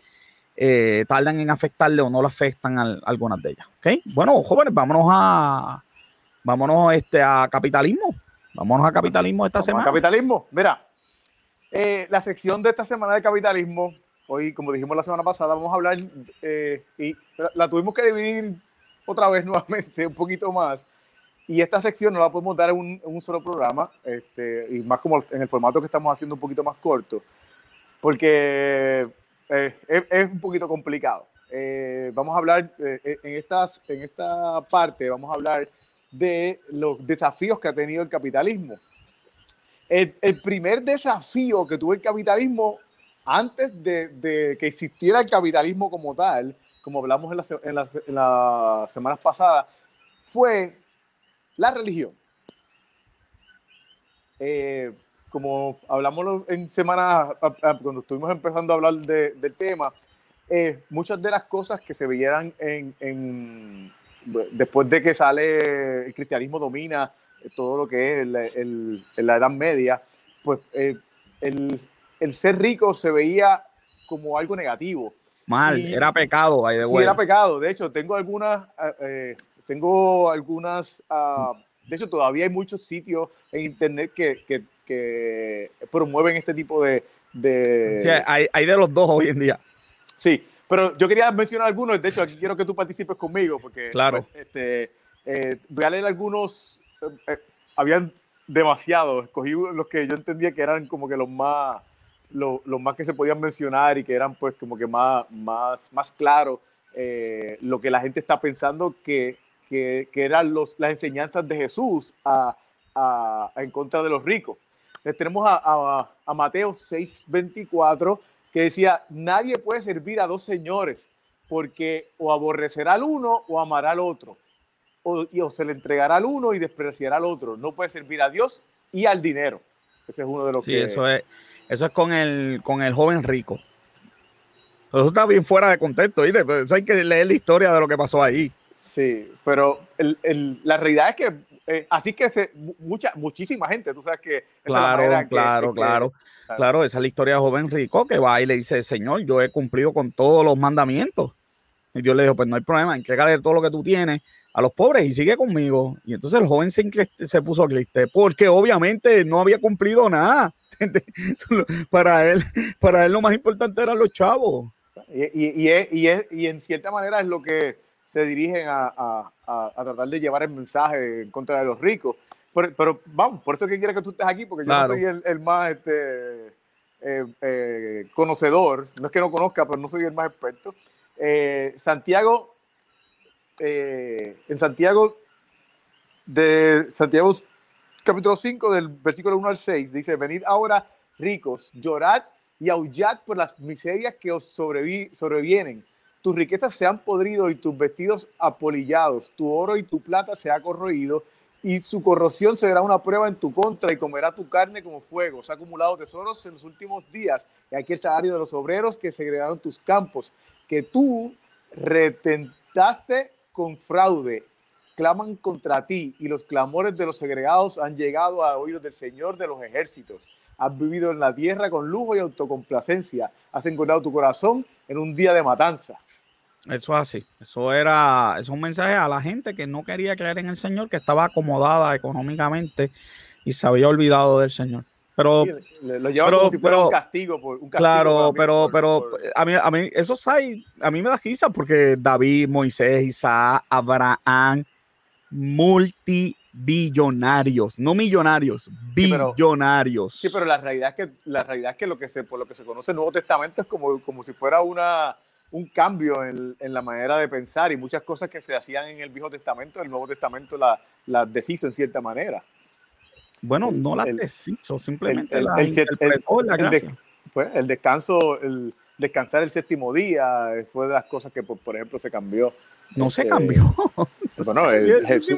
eh, tardan en afectarle o no le afectan a algunas de ellas. ¿ok? Bueno, jóvenes, vámonos a vámonos este, a capitalismo. Vámonos a capitalismo esta
Vamos
semana.
Capitalismo. Mira, eh, la sección de esta semana de capitalismo, hoy, como dijimos la semana pasada, vamos a hablar, eh, y la, la tuvimos que dividir otra vez [laughs] nuevamente, un poquito más. Y esta sección no la podemos dar en un, en un solo programa, este, y más como en el formato que estamos haciendo un poquito más corto, porque eh, es, un poquito complicado. Eh, vamos a hablar, eh, en, estas, en esta parte, vamos a hablar de los desafíos que ha tenido el capitalismo. El, primer desafío que tuvo el capitalismo antes de, que existiera el capitalismo como tal, como hablamos en, la se- en las en las semanas pasadas, fue la religión. Como hablamos en semanas, cuando estuvimos empezando a hablar de- del tema, eh, muchas de las cosas que se veían en, en- después de que sale el cristianismo domina todo lo que es el- el- la Edad Media, pues eh, el, el ser rico se veía como algo negativo.
Mal,
y-
era pecado, by the
Sí, era pecado. De hecho, tengo algunas, eh, eh, tengo algunas, ah, de hecho, todavía hay muchos sitios en internet que, que, que promueven este tipo de... de-
Sí, hay, hay de los dos hoy en día.
Sí, pero yo quería mencionar algunos. De hecho, aquí quiero que tú participes conmigo porque
Claro.
pues, este, eh, voy a leer algunos. eh, eh, habían demasiados. Escogí los que yo entendía que eran como que los más, lo- los, más que se podían mencionar y que eran pues como que más, más, más claros eh, lo que la gente está pensando que, que, que eran los, las enseñanzas de Jesús a, a- a en contra de los ricos. Entonces, tenemos a, a, a Mateo 6:24 que decía, nadie puede servir a dos señores porque o aborrecerá al uno o amará al otro, o, y, o se le entregará al uno y despreciará al otro. No puede servir a Dios y al dinero. Ese es uno de los
Sí,
que...
eso es, eso es con el, con el joven rico. Pero Eso está bien fuera de contexto, ¿viste? Pero Eso hay que leer la historia de lo que pasó ahí.
Sí, pero el- el- la realidad es que eh, así que se, mu- mucha, muchísima gente, tú sabes que esa es la
Claro,
que-
claro,
que-
claro.
claro.
Claro, esa es la historia de joven rico que va y le dice, Señor, yo he cumplido con todos los mandamientos. Y Dios le dijo, pues no hay problema, entrégale todo lo que tú tienes a los pobres y sigue conmigo. Y entonces el joven se, se puso triste porque obviamente no había cumplido nada. [laughs] para él, para él lo más importante eran los chavos.
Y, y- y es- y es- y en cierta manera es lo que se dirigen a, a- a- a tratar de llevar el mensaje en contra de los ricos. Pero, pero, vamos, por eso que quiero que tú estés aquí, porque yo
Claro.
no soy el, el más este, eh, eh, conocedor. No es que no conozca, pero no soy el más experto. Eh, Santiago, eh, en Santiago, de Santiago capítulo 5, del versículo 1 al 6, dice, venid ahora ricos, llorad y aullad por las miserias que os sobrevi- sobrevienen. Tus riquezas se han podrido y tus vestidos apolillados, tu oro y tu plata se ha corroído y su corrosión será una prueba en tu contra y comerá tu carne como fuego. Se ha acumulado tesoros en los últimos días y aquí el salario de los obreros que segregaron tus campos, que tú retentaste con fraude. Claman contra ti y los clamores de los segregados han llegado a oídos del Señor de los ejércitos. Has vivido en la tierra con lujo y autocomplacencia. Has engordado tu corazón en un día de matanza.
Eso es así. Eso era, es un mensaje a la gente que no quería creer en el Señor, que estaba acomodada económicamente y se había olvidado del Señor. Pero
lo lleva como si fuera un castigo por un
Claro, pero, pero a mí, a mí esos hay, a mí me da risa porque David, Moisés, Isaac, Abraham, multibillonarios, no millonarios, billonarios.
Sí, pero, la realidad es que la realidad es que lo que se por lo que se conoce el Nuevo Testamento es como, como si fuera una un cambio en, en, la manera de pensar y muchas cosas que se hacían en el Viejo Testamento, el Nuevo Testamento las la deshizo en cierta manera.
Bueno, no las deshizo, simplemente el,
la pues, el descanso, el descansar el séptimo día fue de las cosas que, por, ejemplo, se cambió.
No se este, cambió. [laughs]
Bueno, [laughs] Jesús,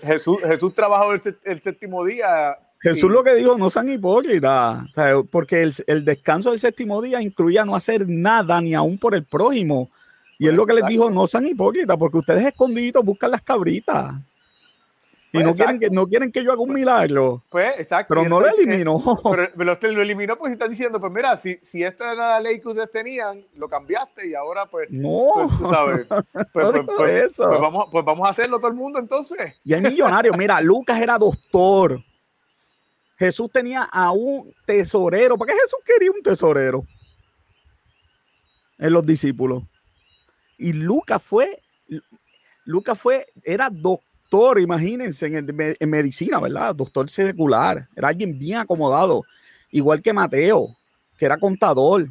Jesús, Jesús, trabajó el, el séptimo día
Jesús lo que dijo, no sean hipócritas, porque el, descanso del séptimo día incluía no hacer nada ni aún por el prójimo. Y es lo que les dijo, no sean hipócritas, porque ustedes escondidos buscan las cabritas. Y pues no, quieren que, no quieren que yo haga un milagro.
Pues, exacto.
Pero no lo eliminó.
Pero, usted lo eliminó, pues están diciendo, pues mira, si, si esta era la ley que ustedes tenían, lo cambiaste y ahora pues...
No.
Pues, tú sabes. [laughs] Pues, no pues, eso. pues, vamos, pues vamos a hacerlo todo el mundo entonces.
Y hay millonarios. Mira, Lucas era doctor. Jesús tenía a un tesorero. ¿Para qué Jesús quería un tesorero? En los discípulos. Y Lucas fue, Lucas fue, era doctor, imagínense, en, medicina, ¿verdad? Doctor secular. Era alguien bien acomodado. Igual que Mateo, que era contador.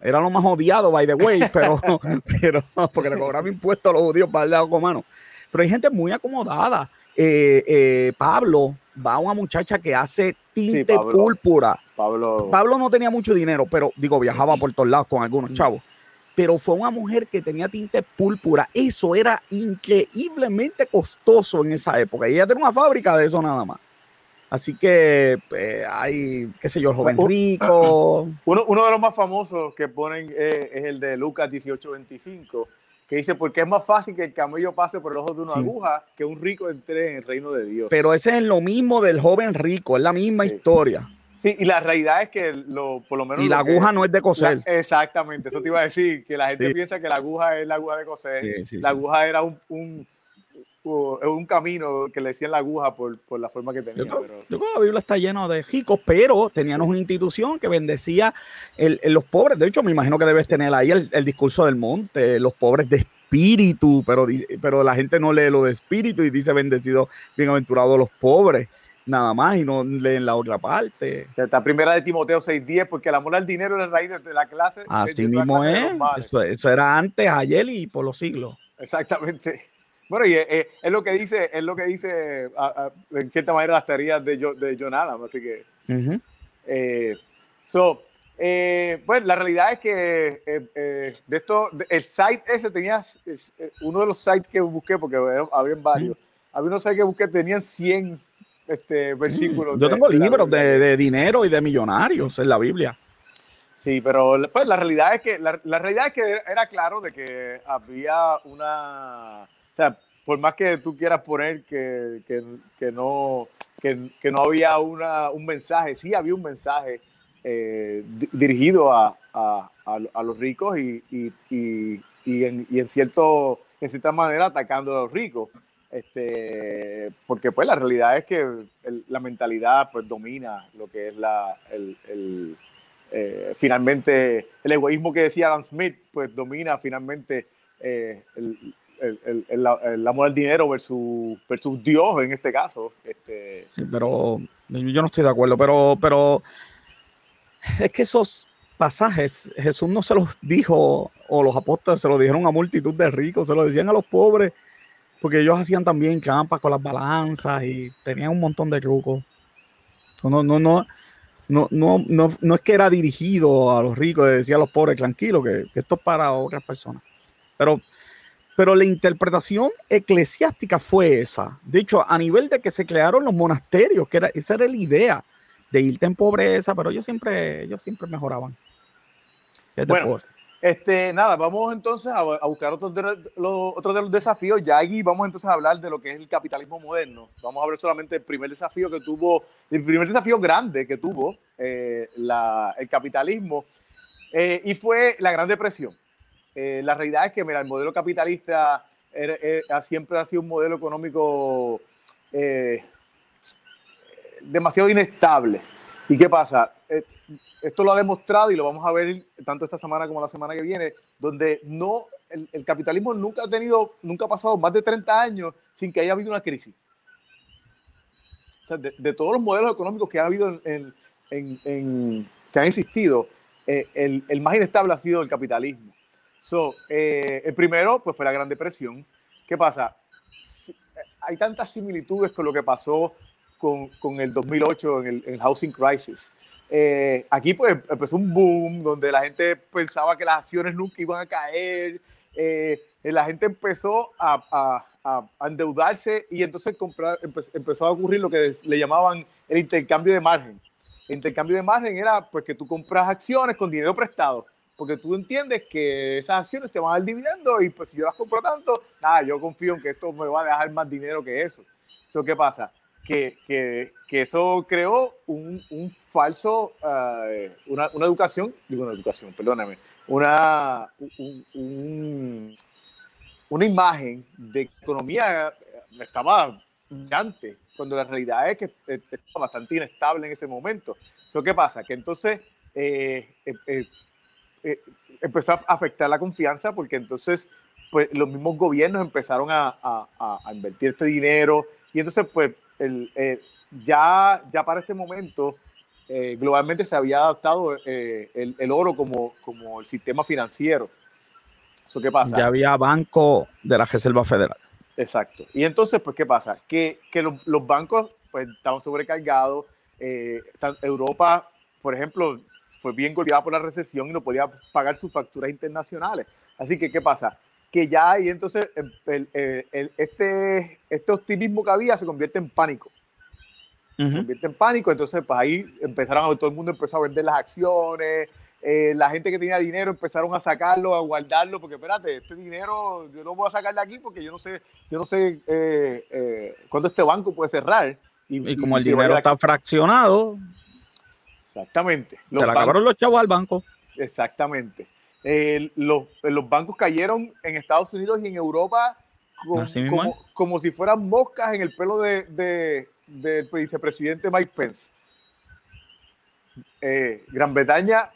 Era lo más odiado, by the way, [laughs] pero, pero porque le cobraba impuestos a los judíos para el con mano. Pero hay gente muy acomodada. Eh, eh, Pablo va a una muchacha que hace tinte púrpura.
Pablo.
Pablo no tenía mucho dinero, pero digo, viajaba por todos lados con algunos chavos. Pero fue una mujer que tenía tinte púrpura. Eso era increíblemente costoso en esa época. Y ella tenía una fábrica de eso nada más. Así que pues, hay, qué sé yo, el joven rico.
Uno, uno de los más famosos que ponen eh, es el de Lucas 1825 que dice, porque es más fácil que el camello pase por el ojo de una aguja que un rico entre en el reino de Dios.
Pero ese es lo mismo del joven rico, es la misma historia.
Sí, y la realidad es que lo, por lo menos...
Y la aguja no es de coser.
exactamente, eso te iba a decir, que la gente piensa que la aguja es la aguja de coser. la aguja era un un camino que le decían la aguja por, por la forma que tenía.
Yo creo, que la Biblia está llena de ricos, pero teníamos una institución que bendecía el, los pobres. De hecho, me imagino que debes tener ahí el, el, discurso del monte, los pobres de espíritu, pero, pero la gente no lee lo de espíritu y dice bendecido, bienaventurados los pobres nada más y no leen la otra parte.
Esta primera de Timoteo 6.10, porque el amor al dinero es la raíz de la clase.
Así mismo es. Eso, eso, era antes, ayer y por los siglos.
Exactamente. Bueno, y es, lo que dice, es lo que dice en cierta manera las teorías de, de John Adams, así que. Eh, so, eh, pues la realidad es que eh, de esto, el site ese tenía, uno de los sites que busqué, porque había varios, había unos sites que busqué, tenían 100 este, versículos.
Yo tengo libros de, de, dinero y de millonarios en la Biblia.
Sí, pero pues la realidad es que la, la realidad es que era claro de que había una sea, por más que tú quieras poner que, que, no, que, que, no había una, un mensaje, sí había un mensaje eh, dirigido a, a, a, los ricos y, y, y, y, en, cierto, en cierta manera atacando a los ricos. Este, porque pues la realidad es que la mentalidad pues domina lo que es la, el, eh, finalmente el egoísmo que decía Adam Smith pues domina finalmente eh, el, el, el, amor al dinero versus, versus Dios en este caso. Este...
Sí, pero yo no estoy de acuerdo, pero, pero es que esos pasajes Jesús no se los dijo, o los apóstoles se los dijeron a multitud de ricos, se lo decían a los pobres, porque ellos hacían también trampas con las balanzas y tenían un montón de trucos. No, no, no, no, no, no, no es que era dirigido a los ricos, decía a los pobres, tranquilo, que, que esto es para otras personas. Pero pero la interpretación eclesiástica fue esa. De hecho, a nivel de que se crearon los monasterios, que era, esa era la idea de irte en pobreza, pero ellos siempre, ellos siempre mejoraban.
Bueno, este, nada, vamos entonces a, buscar otros de, los, otros de los desafíos. Ya aquí vamos entonces a hablar de lo que es el capitalismo moderno. Vamos a ver solamente el primer desafío que tuvo, el primer desafío grande que tuvo eh, la, el capitalismo, eh, y fue la Gran Depresión. Eh, la realidad es que, mira, el modelo capitalista siempre ha sido un modelo económico demasiado inestable. ¿Y qué pasa? esto lo ha demostrado y lo vamos a ver tanto esta semana como la semana que viene, donde no, el, capitalismo nunca ha tenido, nunca ha pasado más de 30 años sin que haya habido una crisis. De, todos los modelos económicos que ha habido que han existido, eh, el, más inestable ha sido el capitalismo. So, eh, el primero, pues fue la Gran Depresión. ¿Qué pasa? Hay tantas similitudes con lo que pasó con, con el 2008 en el, en el housing crisis eh, aquí pues empezó un boom donde la gente pensaba que las acciones nunca iban a caer, eh, la gente empezó a, a, endeudarse y entonces comprar, empezó a ocurrir lo que le llamaban el intercambio de margen. El intercambio de margen era pues que tú compras acciones con dinero prestado, porque tú entiendes que esas acciones te van a dar dividendo y pues si yo las compro tanto, nada, yo confío en que esto me va a dejar más dinero que eso. ¿Eso qué pasa? Que, que, que eso creó un, un falso, uh, una, una, educación, digo una educación, perdóname, una, un, una imagen de economía eh, estaba brillante, cuando la realidad es que eh, estaba bastante inestable en ese momento. ¿Eso qué pasa? Que entonces eh, eh, empezó a afectar la confianza porque entonces pues, los mismos gobiernos empezaron a, a, a invertir este dinero y entonces pues el, ya, ya para este momento eh, globalmente se había adaptado eh, el, el, oro como, como el sistema financiero. ¿Eso qué pasa?
Ya había banco de la Reserva Federal.
Exacto. Y entonces, pues, ¿qué pasa? Que, que los, los, bancos pues, estaban sobrecargados. Eh, Europa, por ejemplo, fue bien golpeada por la recesión y no podía pagar sus facturas internacionales. Así que, ¿qué pasa? Que ya y entonces el, el, este, este optimismo que había se convierte en pánico se convierte en pánico, entonces pues ahí empezaron a todo el mundo empezó a vender las acciones, eh, la gente que tenía dinero empezaron a sacarlo, a guardarlo, porque espérate, este dinero yo no voy a sacar de aquí porque yo no sé, yo no sé eh, eh, cuándo este banco puede cerrar.
Y, como el dinero está fraccionado.
Exactamente.
Los se le acabaron los chavos al banco.
Exactamente. los, los, bancos cayeron en Estados Unidos y en Europa como, como, si fueran moscas en el pelo de del vicepresidente Mike Pence. Eh, Gran Bretaña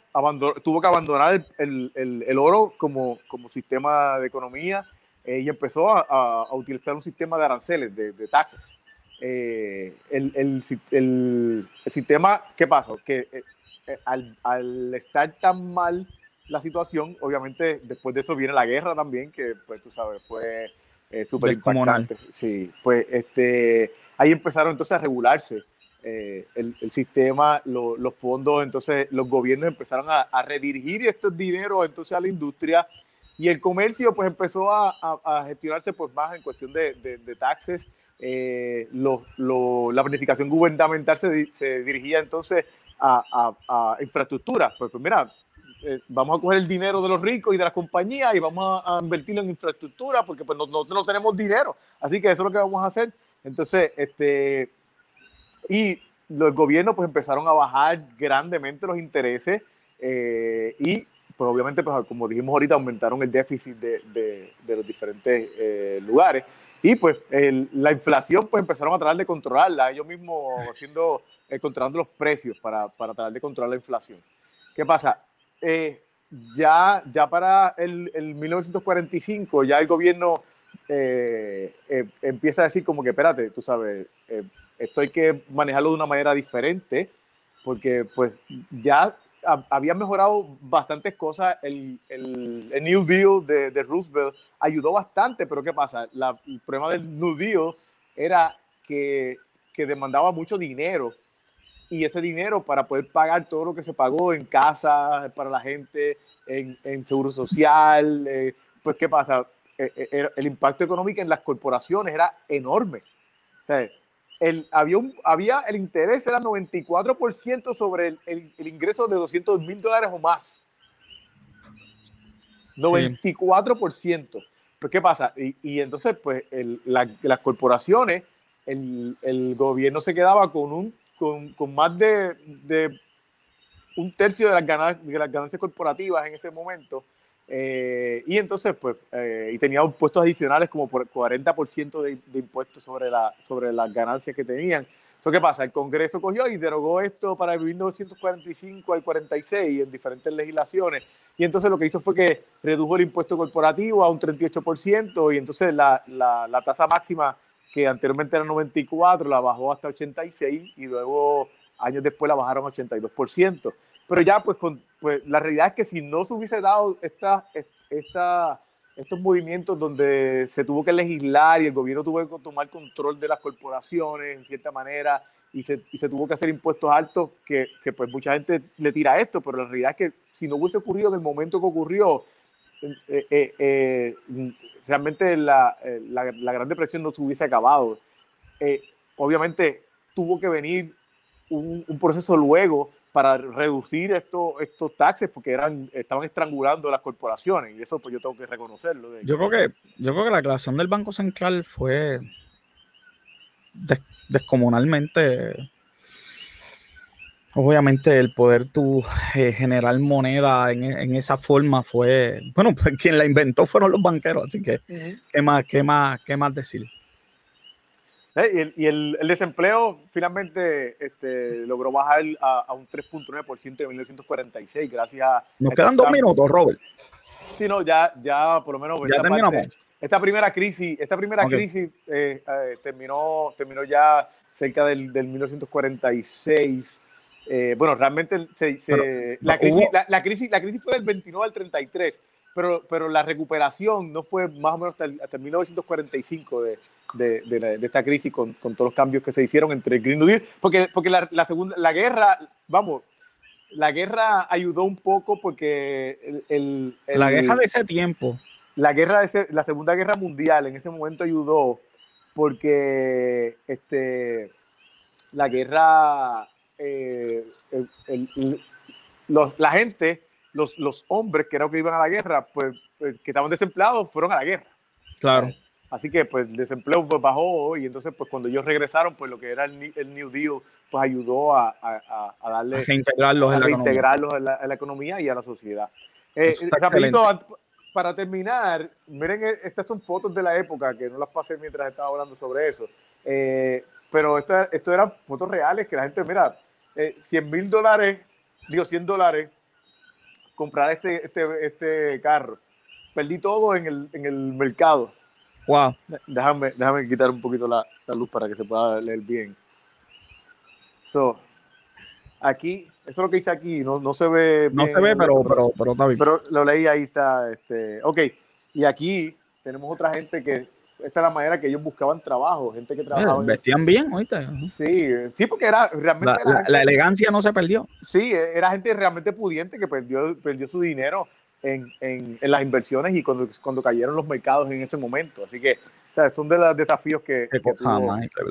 tuvo que abandonar el, el, el, oro como, como sistema de economía eh, y empezó a, a, utilizar un sistema de aranceles, de, de taxes. Eh, el, sistema, ¿qué pasó? Que al, al, estar tan mal la situación, obviamente después de eso viene la guerra también, que pues tú sabes, fue súper importante. Sí, pues este ahí empezaron entonces a regularse eh, el, el, sistema, los fondos, entonces los gobiernos empezaron a, a, redirigir estos dineros entonces a la industria y el comercio pues empezó a, a gestionarse pues más en cuestión de, de, taxes. Eh, la planificación gubernamental se, dirigía entonces a, infraestructura. Pues, pues mira, eh, vamos a coger el dinero de los ricos y de las compañías y vamos a, invertirlo en infraestructura porque pues nosotros no, no tenemos dinero. Así que eso es lo que vamos a hacer. Entonces, este, y los gobiernos pues empezaron a bajar grandemente los intereses eh, y pues obviamente, pues, como dijimos ahorita, aumentaron el déficit de, de, los diferentes lugares. Y pues la inflación pues empezaron a tratar de controlarla, ellos mismos haciendo, eh, controlando los precios para, para, tratar de controlar la inflación. ¿Qué pasa? ya, ya para el, el 1945 ya el gobierno eh, eh, empieza a decir como que, espérate, tú sabes, eh, esto hay que manejarlo de una manera diferente, porque pues ya había mejorado bastantes cosas, el, el, New Deal de, de, Roosevelt ayudó bastante, pero ¿qué pasa? La, el problema del New Deal era que, que demandaba mucho dinero y ese dinero para poder pagar todo lo que se pagó en casa, para la gente, en, en seguro social, pues ¿qué pasa? eh, el impacto económico en las corporaciones era enorme. O sea, el, había, un, había el interés era 94% sobre el, el, ingreso de 200 mil dólares o más. 94%. Pues, ¿qué pasa? Y, y entonces, pues, las corporaciones, el, gobierno se quedaba con, un, con, con más de, de, un tercio de las, ganancias, de las ganancias corporativas en ese momento. Eh, y entonces, pues, eh, y tenía impuestos adicionales como por 40% de, de, impuestos sobre, la, sobre las ganancias que tenían. Entonces, ¿qué pasa? El Congreso cogió y derogó esto para el 1945 al 46 en diferentes legislaciones. Y entonces lo que hizo fue que redujo el impuesto corporativo a un 38% y entonces la, la, la tasa máxima que anteriormente era 94 la bajó hasta 86 y luego años después la bajaron a 82%. Pero ya, pues, con, pues la realidad es que si no se hubiese dado esta, esta, estos movimientos donde se tuvo que legislar y el gobierno tuvo que tomar control de las corporaciones en cierta manera y se, y se tuvo que hacer impuestos altos, que, que, pues mucha gente le tira esto, pero la realidad es que si no hubiese ocurrido en el momento que ocurrió, eh, eh, eh, realmente la, la, la, Gran Depresión no se hubiese acabado. obviamente tuvo que venir un, un proceso luego para reducir estos, estos taxes porque eran, estaban estrangulando las corporaciones y eso pues yo tengo que reconocerlo.
Yo creo que, yo creo que la creación del Banco Central fue descomunalmente obviamente el poder tu eh, generar moneda en, esa forma fue, bueno, pues quien la inventó fueron los banqueros, así que, ¿qué, más, qué, más, ¿qué más decir?
Eh, y, el, desempleo finalmente este, logró bajar a, un 3.9% en 1946 gracias a...
Nos quedan dos minutos, Robert.
Sí, no, ya, ya por lo menos...
Ya esta, terminamos.
esta primera crisis, esta primera crisis eh, eh, terminó, terminó ya cerca del, del 1946. bueno, realmente la, crisis, la, crisis, la crisis fue del 29 al 33, pero, pero la recuperación no fue más o menos hasta, hasta 1945 de, de, de, esta crisis con, con, todos los cambios que se hicieron entre el Green New Deal, porque, porque la, la, segunda, la guerra, vamos, la guerra ayudó un poco porque el, el,
la guerra de ese tiempo.
La guerra de ese, la Segunda Guerra Mundial en ese momento ayudó porque este, la guerra, eh, los, la gente, los, los hombres que eran que iban a la guerra, pues, pues que estaban desempleados, fueron a la guerra.
Claro.
Así que pues el desempleo pues, bajó y entonces pues cuando ellos regresaron pues lo que era el, New Deal pues ayudó a, a, a darle...
A reintegrarlos,
la reintegrarlos en, la, en, la economía y a la sociedad. Eh, rapidito, para terminar, miren, eh, estas son fotos de la época que no las pasé mientras estaba hablando sobre eso. Eh, pero esto, esto eran fotos reales que la gente, mira, eh, 100 mil dólares, digo 100 dólares, comprar este, este, este carro. Perdí todo en el, en el mercado
Wow.
Déjame, déjame quitar un poquito la, la, luz para que se pueda leer bien. So, aquí, eso es lo que hice aquí, no, no se ve.
No se ve, pero, pero, pero, está bien.
Pero lo leí ahí, está. Este, ok, y aquí tenemos otra gente que. Esta es la manera que ellos buscaban trabajo, gente que trabajaba.
vestían bien, oíste.
Sí, sí, porque era realmente.
La, la, elegancia no se perdió.
Sí, era gente realmente pudiente que perdió, perdió su dinero en, en, en, las inversiones y cuando, cuando cayeron los mercados en ese momento. Así que o sea, son de los desafíos que... que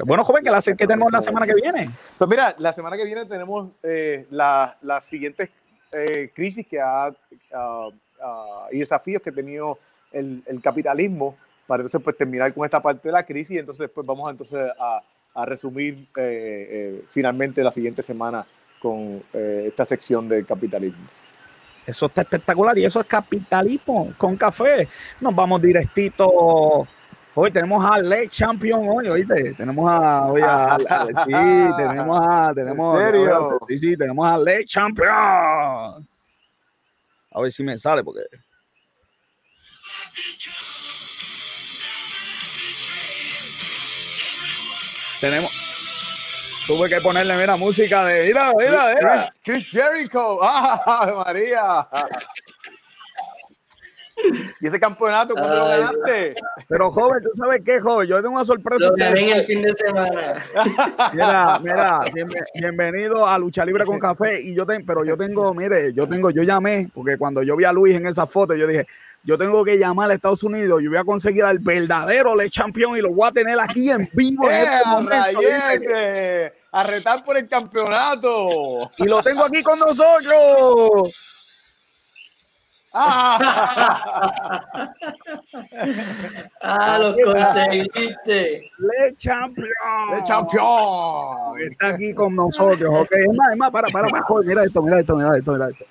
bueno, joven, ¿qué, ¿qué tenemos la semana que viene?
Pues mira, la semana que viene tenemos eh, las la siguientes eh, crisis que ha, uh, uh, y desafíos que ha tenido el, el, capitalismo para entonces pues terminar con esta parte de la crisis y entonces después vamos entonces a, a resumir eh, eh finalmente la siguiente semana con eh, esta sección del capitalismo.
Eso está espectacular y eso es capitalismo con café. Nos vamos directito. Hoy tenemos a Le Champion hoy, oíste. Tenemos a, oye, a, sí, [laughs] tenemos a, tenemos,
¿En serio?
sí, sí, tenemos a Le Champion. A ver si me sale porque tenemos Tuve que ponerle, mira, música de. Mira, mira, mira.
Chris, Jericho. [laughs] ¡Ah, María! ¿Y ese campeonato cuándo lo ganaste?
Pero, joven, ¿tú sabes qué, joven? Yo tengo una sorpresa.
Lo gané el fin de semana.
Mira, mira, bienvenido a Lucha Libre con Café. Y yo pero yo tengo, mire, yo tengo, yo llamé, porque cuando yo vi a Luis en esa foto, yo dije, yo tengo que llamar a Estados Unidos, yo voy a conseguir al verdadero Le Champion y lo voy a tener aquí en vivo en
¡Eh,
este momento.
rayete! ¡A retar por el campeonato!
Y lo tengo aquí con nosotros.
¡Ah!
Ah, lo conseguiste.
Le Champion.
¡El campeón!
Está aquí con nosotros, ok. Es más, es más, para, para, para. Mira esto, mira esto, mira esto, mira esto.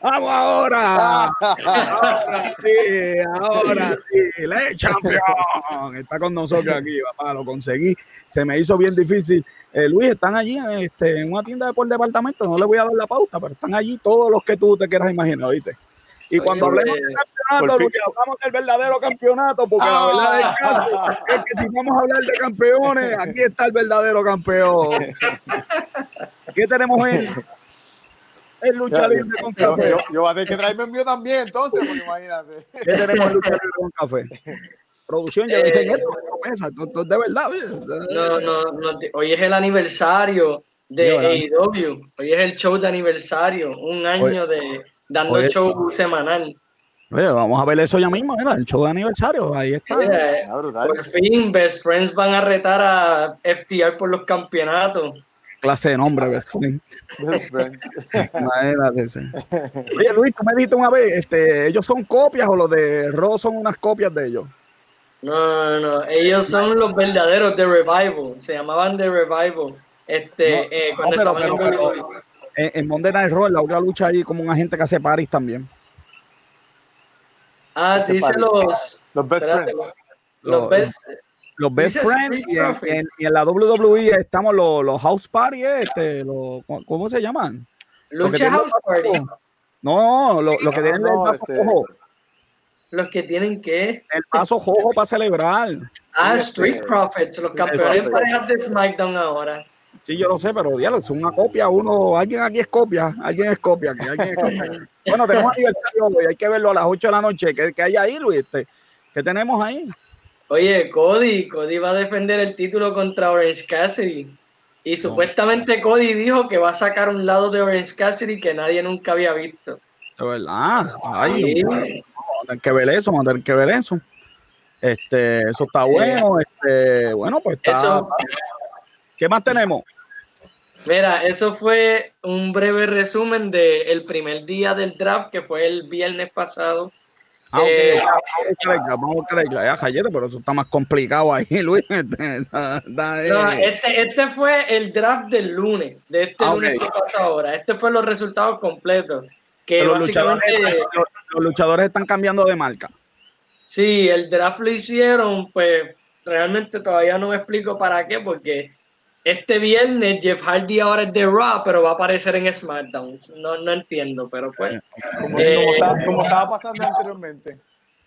¡Vamos ahora! [laughs] Ahora sí, ahora sí. Le Champion. Está con nosotros aquí, papá. Lo conseguí. Se me hizo bien difícil. Eh, Luis, están allí este, en una tienda de por departamento. No le voy a dar la pauta, pero están allí todos los que tú te quieras imaginar, ¿viste? Y cuando
Oye,
hablemos del campeonato, porque hablamos del verdadero campeonato, porque la verdad del caso es que si vamos a hablar de campeones, aquí está el verdadero campeón. [laughs] ¿Qué tenemos en el lucha libre con
Yo,
café?
yo, yo voy a tener que traerme el mío también, entonces, porque imagínate.
¿Qué tenemos en lucha libre con café? Producción, ya
Eh,
enseñé esto, de verdad.
No, no, no, hoy es el aniversario de. AEW. Hoy es el show de aniversario. Un año de dando
Oye.
show semanal.
Oye, vamos a ver eso ya mismo, mira, el show de aniversario, ahí está.
Ah,
por fin, Best Friends van a retar a FTR por los campeonatos.
Clase de nombre, best friend.
Best friends.
Imagínate. Oye, Luis, tú me dijiste una vez, este, ¿ellos son copias o los de Raw son unas copias de ellos?
No, no, no. Ellos son los verdaderos de Revival. Se llamaban The Revival. Este,
No,
eh,
no,
cuando
pero-
estaban en
pero-. En, en Monday Night Raw, en la otra lucha ahí, como un agente que hace paris también.
Ah, dice los,
Los best
espérate,
friends.
los
Los-
best,
Los Best Friends y en,
Profits.
en- y en la WWE estamos los, los House Party, este, los, ¿cómo se llaman? Los que
Lucha House
los
Party.
vasos- No, lo, lo que
No,
tienen
no,
el
este-
cojo,
Los que tienen que.
el vaso cojo para celebrar.
Ah,
este,
Street Profits, los campeones parejas de SmackDown ahora.
Sí, yo lo sé, pero diablo, es una copia, uno, alguien aquí es copia, alguien es copia, aquí, alguien es copia. [laughs] Bueno, tenemos aniversario hoy, hay que verlo a las 8 de la noche, ¿qué, qué hay ahí, Luis? Este, ¿Qué tenemos ahí?
Oye, Cody, Cody va a defender el título contra Orange Cassidy. Y supuestamente Cody dijo que va a sacar un lado de Orange Cassidy que nadie nunca había visto.
De verdad, ay,
Sí.
vamos a tener que ver eso, vamos a tener que ver eso. Este, eso está bueno, este, bueno, pues está.
Eso-
¿Qué más tenemos?
Mira, eso fue un breve resumen del primer día del draft, que fue el viernes pasado.
Ah,
Eh,
ya, vamos a buscar, vamos a Jayete, pero eso está más complicado ahí, [laughs] Luis. Este.
No, este, este fue el draft del lunes, de este
Ah,
lunes que pasa ahora. Este fue los resultados completos. Que
luchadores, los, los luchadores están cambiando de marca.
sí, el draft lo hicieron, pues realmente todavía no me explico para qué, porque este viernes Jeff Hardy ahora es de Raw, pero va a aparecer en SmackDown. No, no entiendo, pero pues.
Como,
Eh,
como estaba, como estaba pasando anteriormente.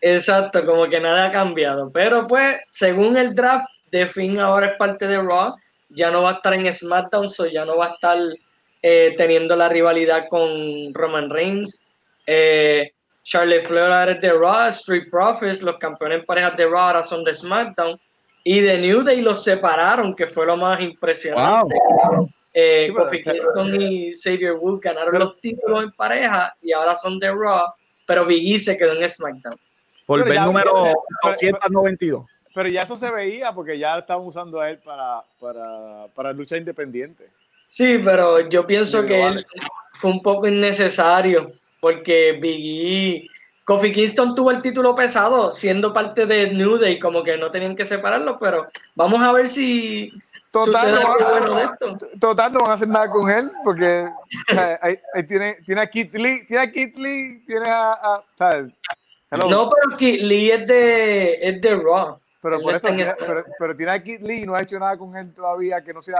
Exacto, como que nada ha cambiado. Pero pues, según el draft, The Finn ahora es parte de Raw, ya no va a estar en SmackDown, so ya no va a estar eh, teniendo la rivalidad con Roman Reigns. Eh, Charlotte Flair ahora es de Raw, Street Profits, los campeones parejas de Raw ahora son de SmackDown. Y de New Day los separaron, que fue lo más impresionante. Eh,
Sí, pero
Kofi Kingston y Xavier Wood ganaron
Pero-
los títulos en pareja y ahora son de Raw, pero Big E se quedó en SmackDown.
Por
ya-
número
pero-
292.
Pero ya eso se veía porque ya estaban usando a él para, para, para lucha independiente.
Sí, pero yo pienso que él fue un poco innecesario porque Big E, Kofi Kingston tuvo el título pesado siendo parte de New Day, como que no tenían que separarlo, pero vamos a ver si
Total, no,
algo
van-
bueno de esto.
total, no van a hacer nada con él porque o sea, ahí, ahí tiene, tiene a Kit Lee, tiene a Kit Lee, tiene a, a- ¿sabes? Hello.
No, pero que Lee es de, es de Raw.
pero
él
por eso, tiene- pero, pero tiene a Kit Lee y no ha hecho nada con él todavía que no sea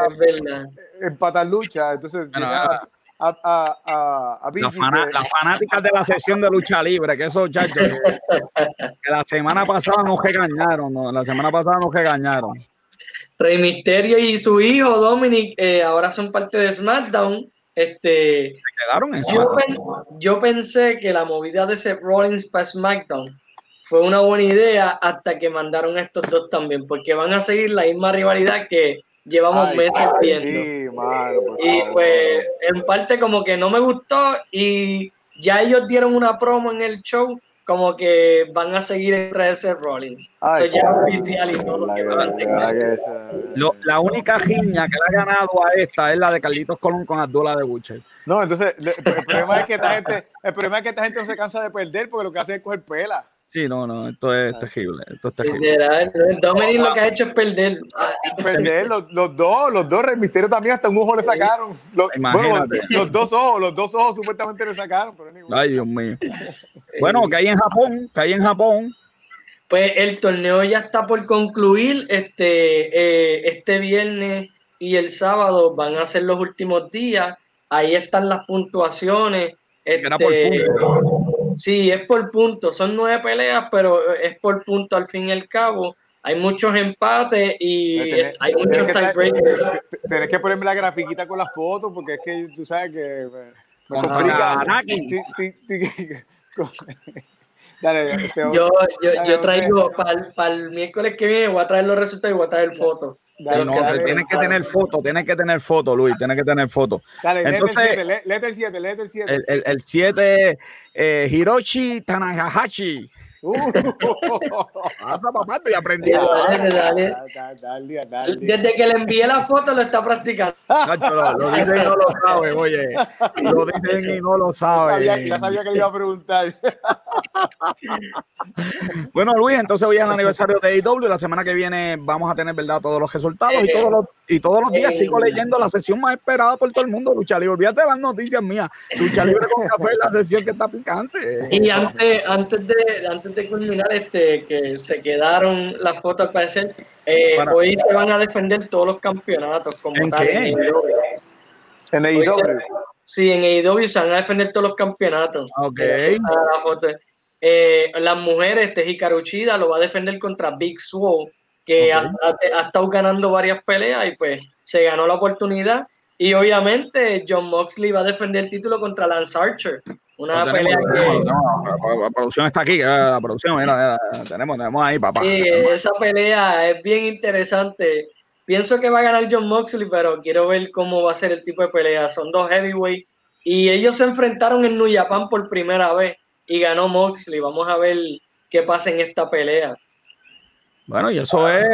empatar lucha. Entonces,
Bueno,
tiene a, a, a, a,
Las, fanáticas de la sesión de lucha libre, que esos chachos, que, que la semana pasada nos regañaron, ¿no? la semana pasada nos regañaron.
Rey Misterio y su hijo Dominic eh, ahora son parte de SmackDown. Este,
Se quedaron en
yo, pen- yo pensé que la movida de Seth Rollins para SmackDown fue una buena idea hasta que mandaron a estos dos también, porque van a seguir la misma rivalidad que llevamos
Ay,
meses viendo.
Sí, mano, por
Y
favor.
pues en parte como que no me gustó y ya ellos dieron una promo en el show como que van a seguir entre ese Rollins.
Ay,
Eso ya es oficial y todo lo que van a
La
la única giña que le ha ganado a esta es la de Carlitos Colón con Abdullah de Butcher.
No, entonces el problema es que esta gente, el problema es que esta gente no se cansa de perder porque lo que hace es coger pela.
Sí, no, no, esto es terrible. Esto es terrible.
Dominic lo que ha hecho es perder.
Perder los, los dos, los dos, Rey Misterio también hasta un ojo le sacaron. Los, bueno, los dos ojos, los dos ojos supuestamente le sacaron, pero
Ay, Dios mío. Bueno, que hay en Japón, que hay en Japón.
Pues el torneo ya está por concluir. Este, eh, este viernes y el sábado van a ser los últimos días. Ahí están las puntuaciones.
Era por
Este,
puntos.
Sí, es por puntos. Son nueve peleas, pero es por punto al fin y al cabo. Hay muchos empates y
Tenés-
hay muchos tiebreakers.
Tenés que ponerme la grafiquita con las fotos porque es que tú sabes que me, complica. [laughs] Dale,
Yo, yo,
Dale,
yo traigo para el, miércoles que viene, voy a traer los resultados y voy a traer fotos.
Dale,
no,
dale,
tienes que tener foto, tienes que tener foto, Luis, tienes que tener foto.
dale, léete
Entonces-
el 7, lé- léete el 7, léete el 7.
El- El el 7, eh, Hiroshi Tanahashi.
Uh,
Pasa, papá, estoy aprendiendo.
Dale, dale.
Dale, dale, dale.
Desde que le envié la foto lo está practicando.
Nacho, Lo, lo dicen y no lo saben, oye. Lo dicen y no lo
Sabía-
saben.
ya sabía que le iba a preguntar. [laughs]
Bueno, Luis, entonces hoy es el aniversario de AEW. La semana que viene vamos a tener, ¿verdad? Todos los resultados y
Eh,
todos los, y todos los días
eh,
sigo leyendo la sesión más esperada por todo el mundo, Lucha Libre. Olvídate de las noticias mías. Lucha Libre con café es la sesión que está picante.
Y antes, antes de antes de culminar, este, que se quedaron las fotos al parecer, eh,
Para-
hoy se van a defender todos los campeonatos como
¿En
tal.
qué?
en AEW. Sí, en AEW se van a defender todos los campeonatos.
Ok.
Ah, la foto. Eh, las mujeres, este Hikaru Uchida lo va a defender contra Big Swole, que
Ok.
ha, ha- ha estado ganando varias peleas y pues se ganó la oportunidad. Y obviamente John Moxley va a defender el título contra Lance Archer. Una pelea
tenemos,
que...
la- producción está aquí, la producción, mira, mira, tenemos, tenemos ahí, papá.
Sí, esa pelea es bien interesante. Pienso que va a ganar John Moxley, pero quiero ver cómo va a ser el tipo de pelea. Son dos heavyweight y ellos se enfrentaron en New Japan por primera vez y ganó Moxley. Vamos a ver qué pasa en esta pelea.
Bueno, y eso es,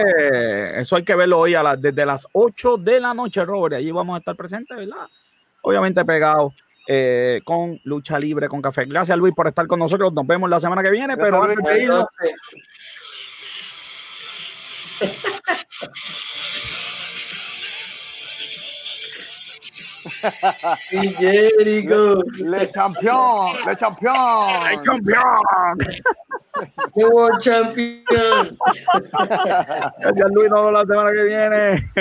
eso hay que verlo hoy a las, desde las 8 de la noche, Robert. Allí vamos a estar presentes, ¿verdad? Obviamente pegados eh, con lucha libre, con café. Gracias, Luis, por estar con nosotros. Nos vemos la semana que viene,
Gracias,
pero antes de irnos, [laughs]
Jericho,
Le champion, le champion.
¡ay, campeón!
the world champion.
Gracias, Luis. Nos vemos la semana que viene.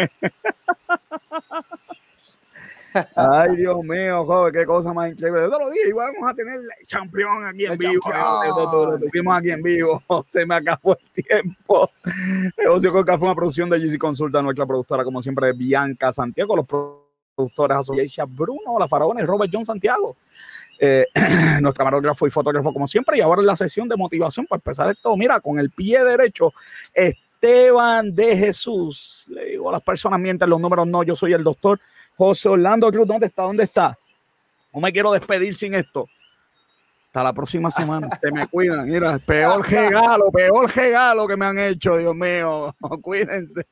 Ay, Dios mío, joven, qué cosa más increíble. Yo te lo dije, igual vamos a tener campeón aquí en
El
vivo. Lo tuvimos aquí en vivo. [laughs] Se me acabó el tiempo. Negocio con Café, una producción de GC Consulta, nuestra productora, como siempre, Bianca Santiago, los productores Association Bruno, la faraona y Robert John Santiago. Eh, [clears throat] nuestro camarógrafo y fotógrafo, como siempre, y ahora en la sesión de motivación para empezar esto, mira, con el pie derecho, Esteban de Jesús. Le digo a las personas mienten los números, no, yo soy el doctor José Orlando Cruz. ¿Dónde está? ¿Dónde está? No me quiero despedir sin esto. Hasta la próxima semana. [laughs] Se me cuidan. Mira, peor regalo, peor regalo que me han hecho, Dios mío. [laughs] Cuídense.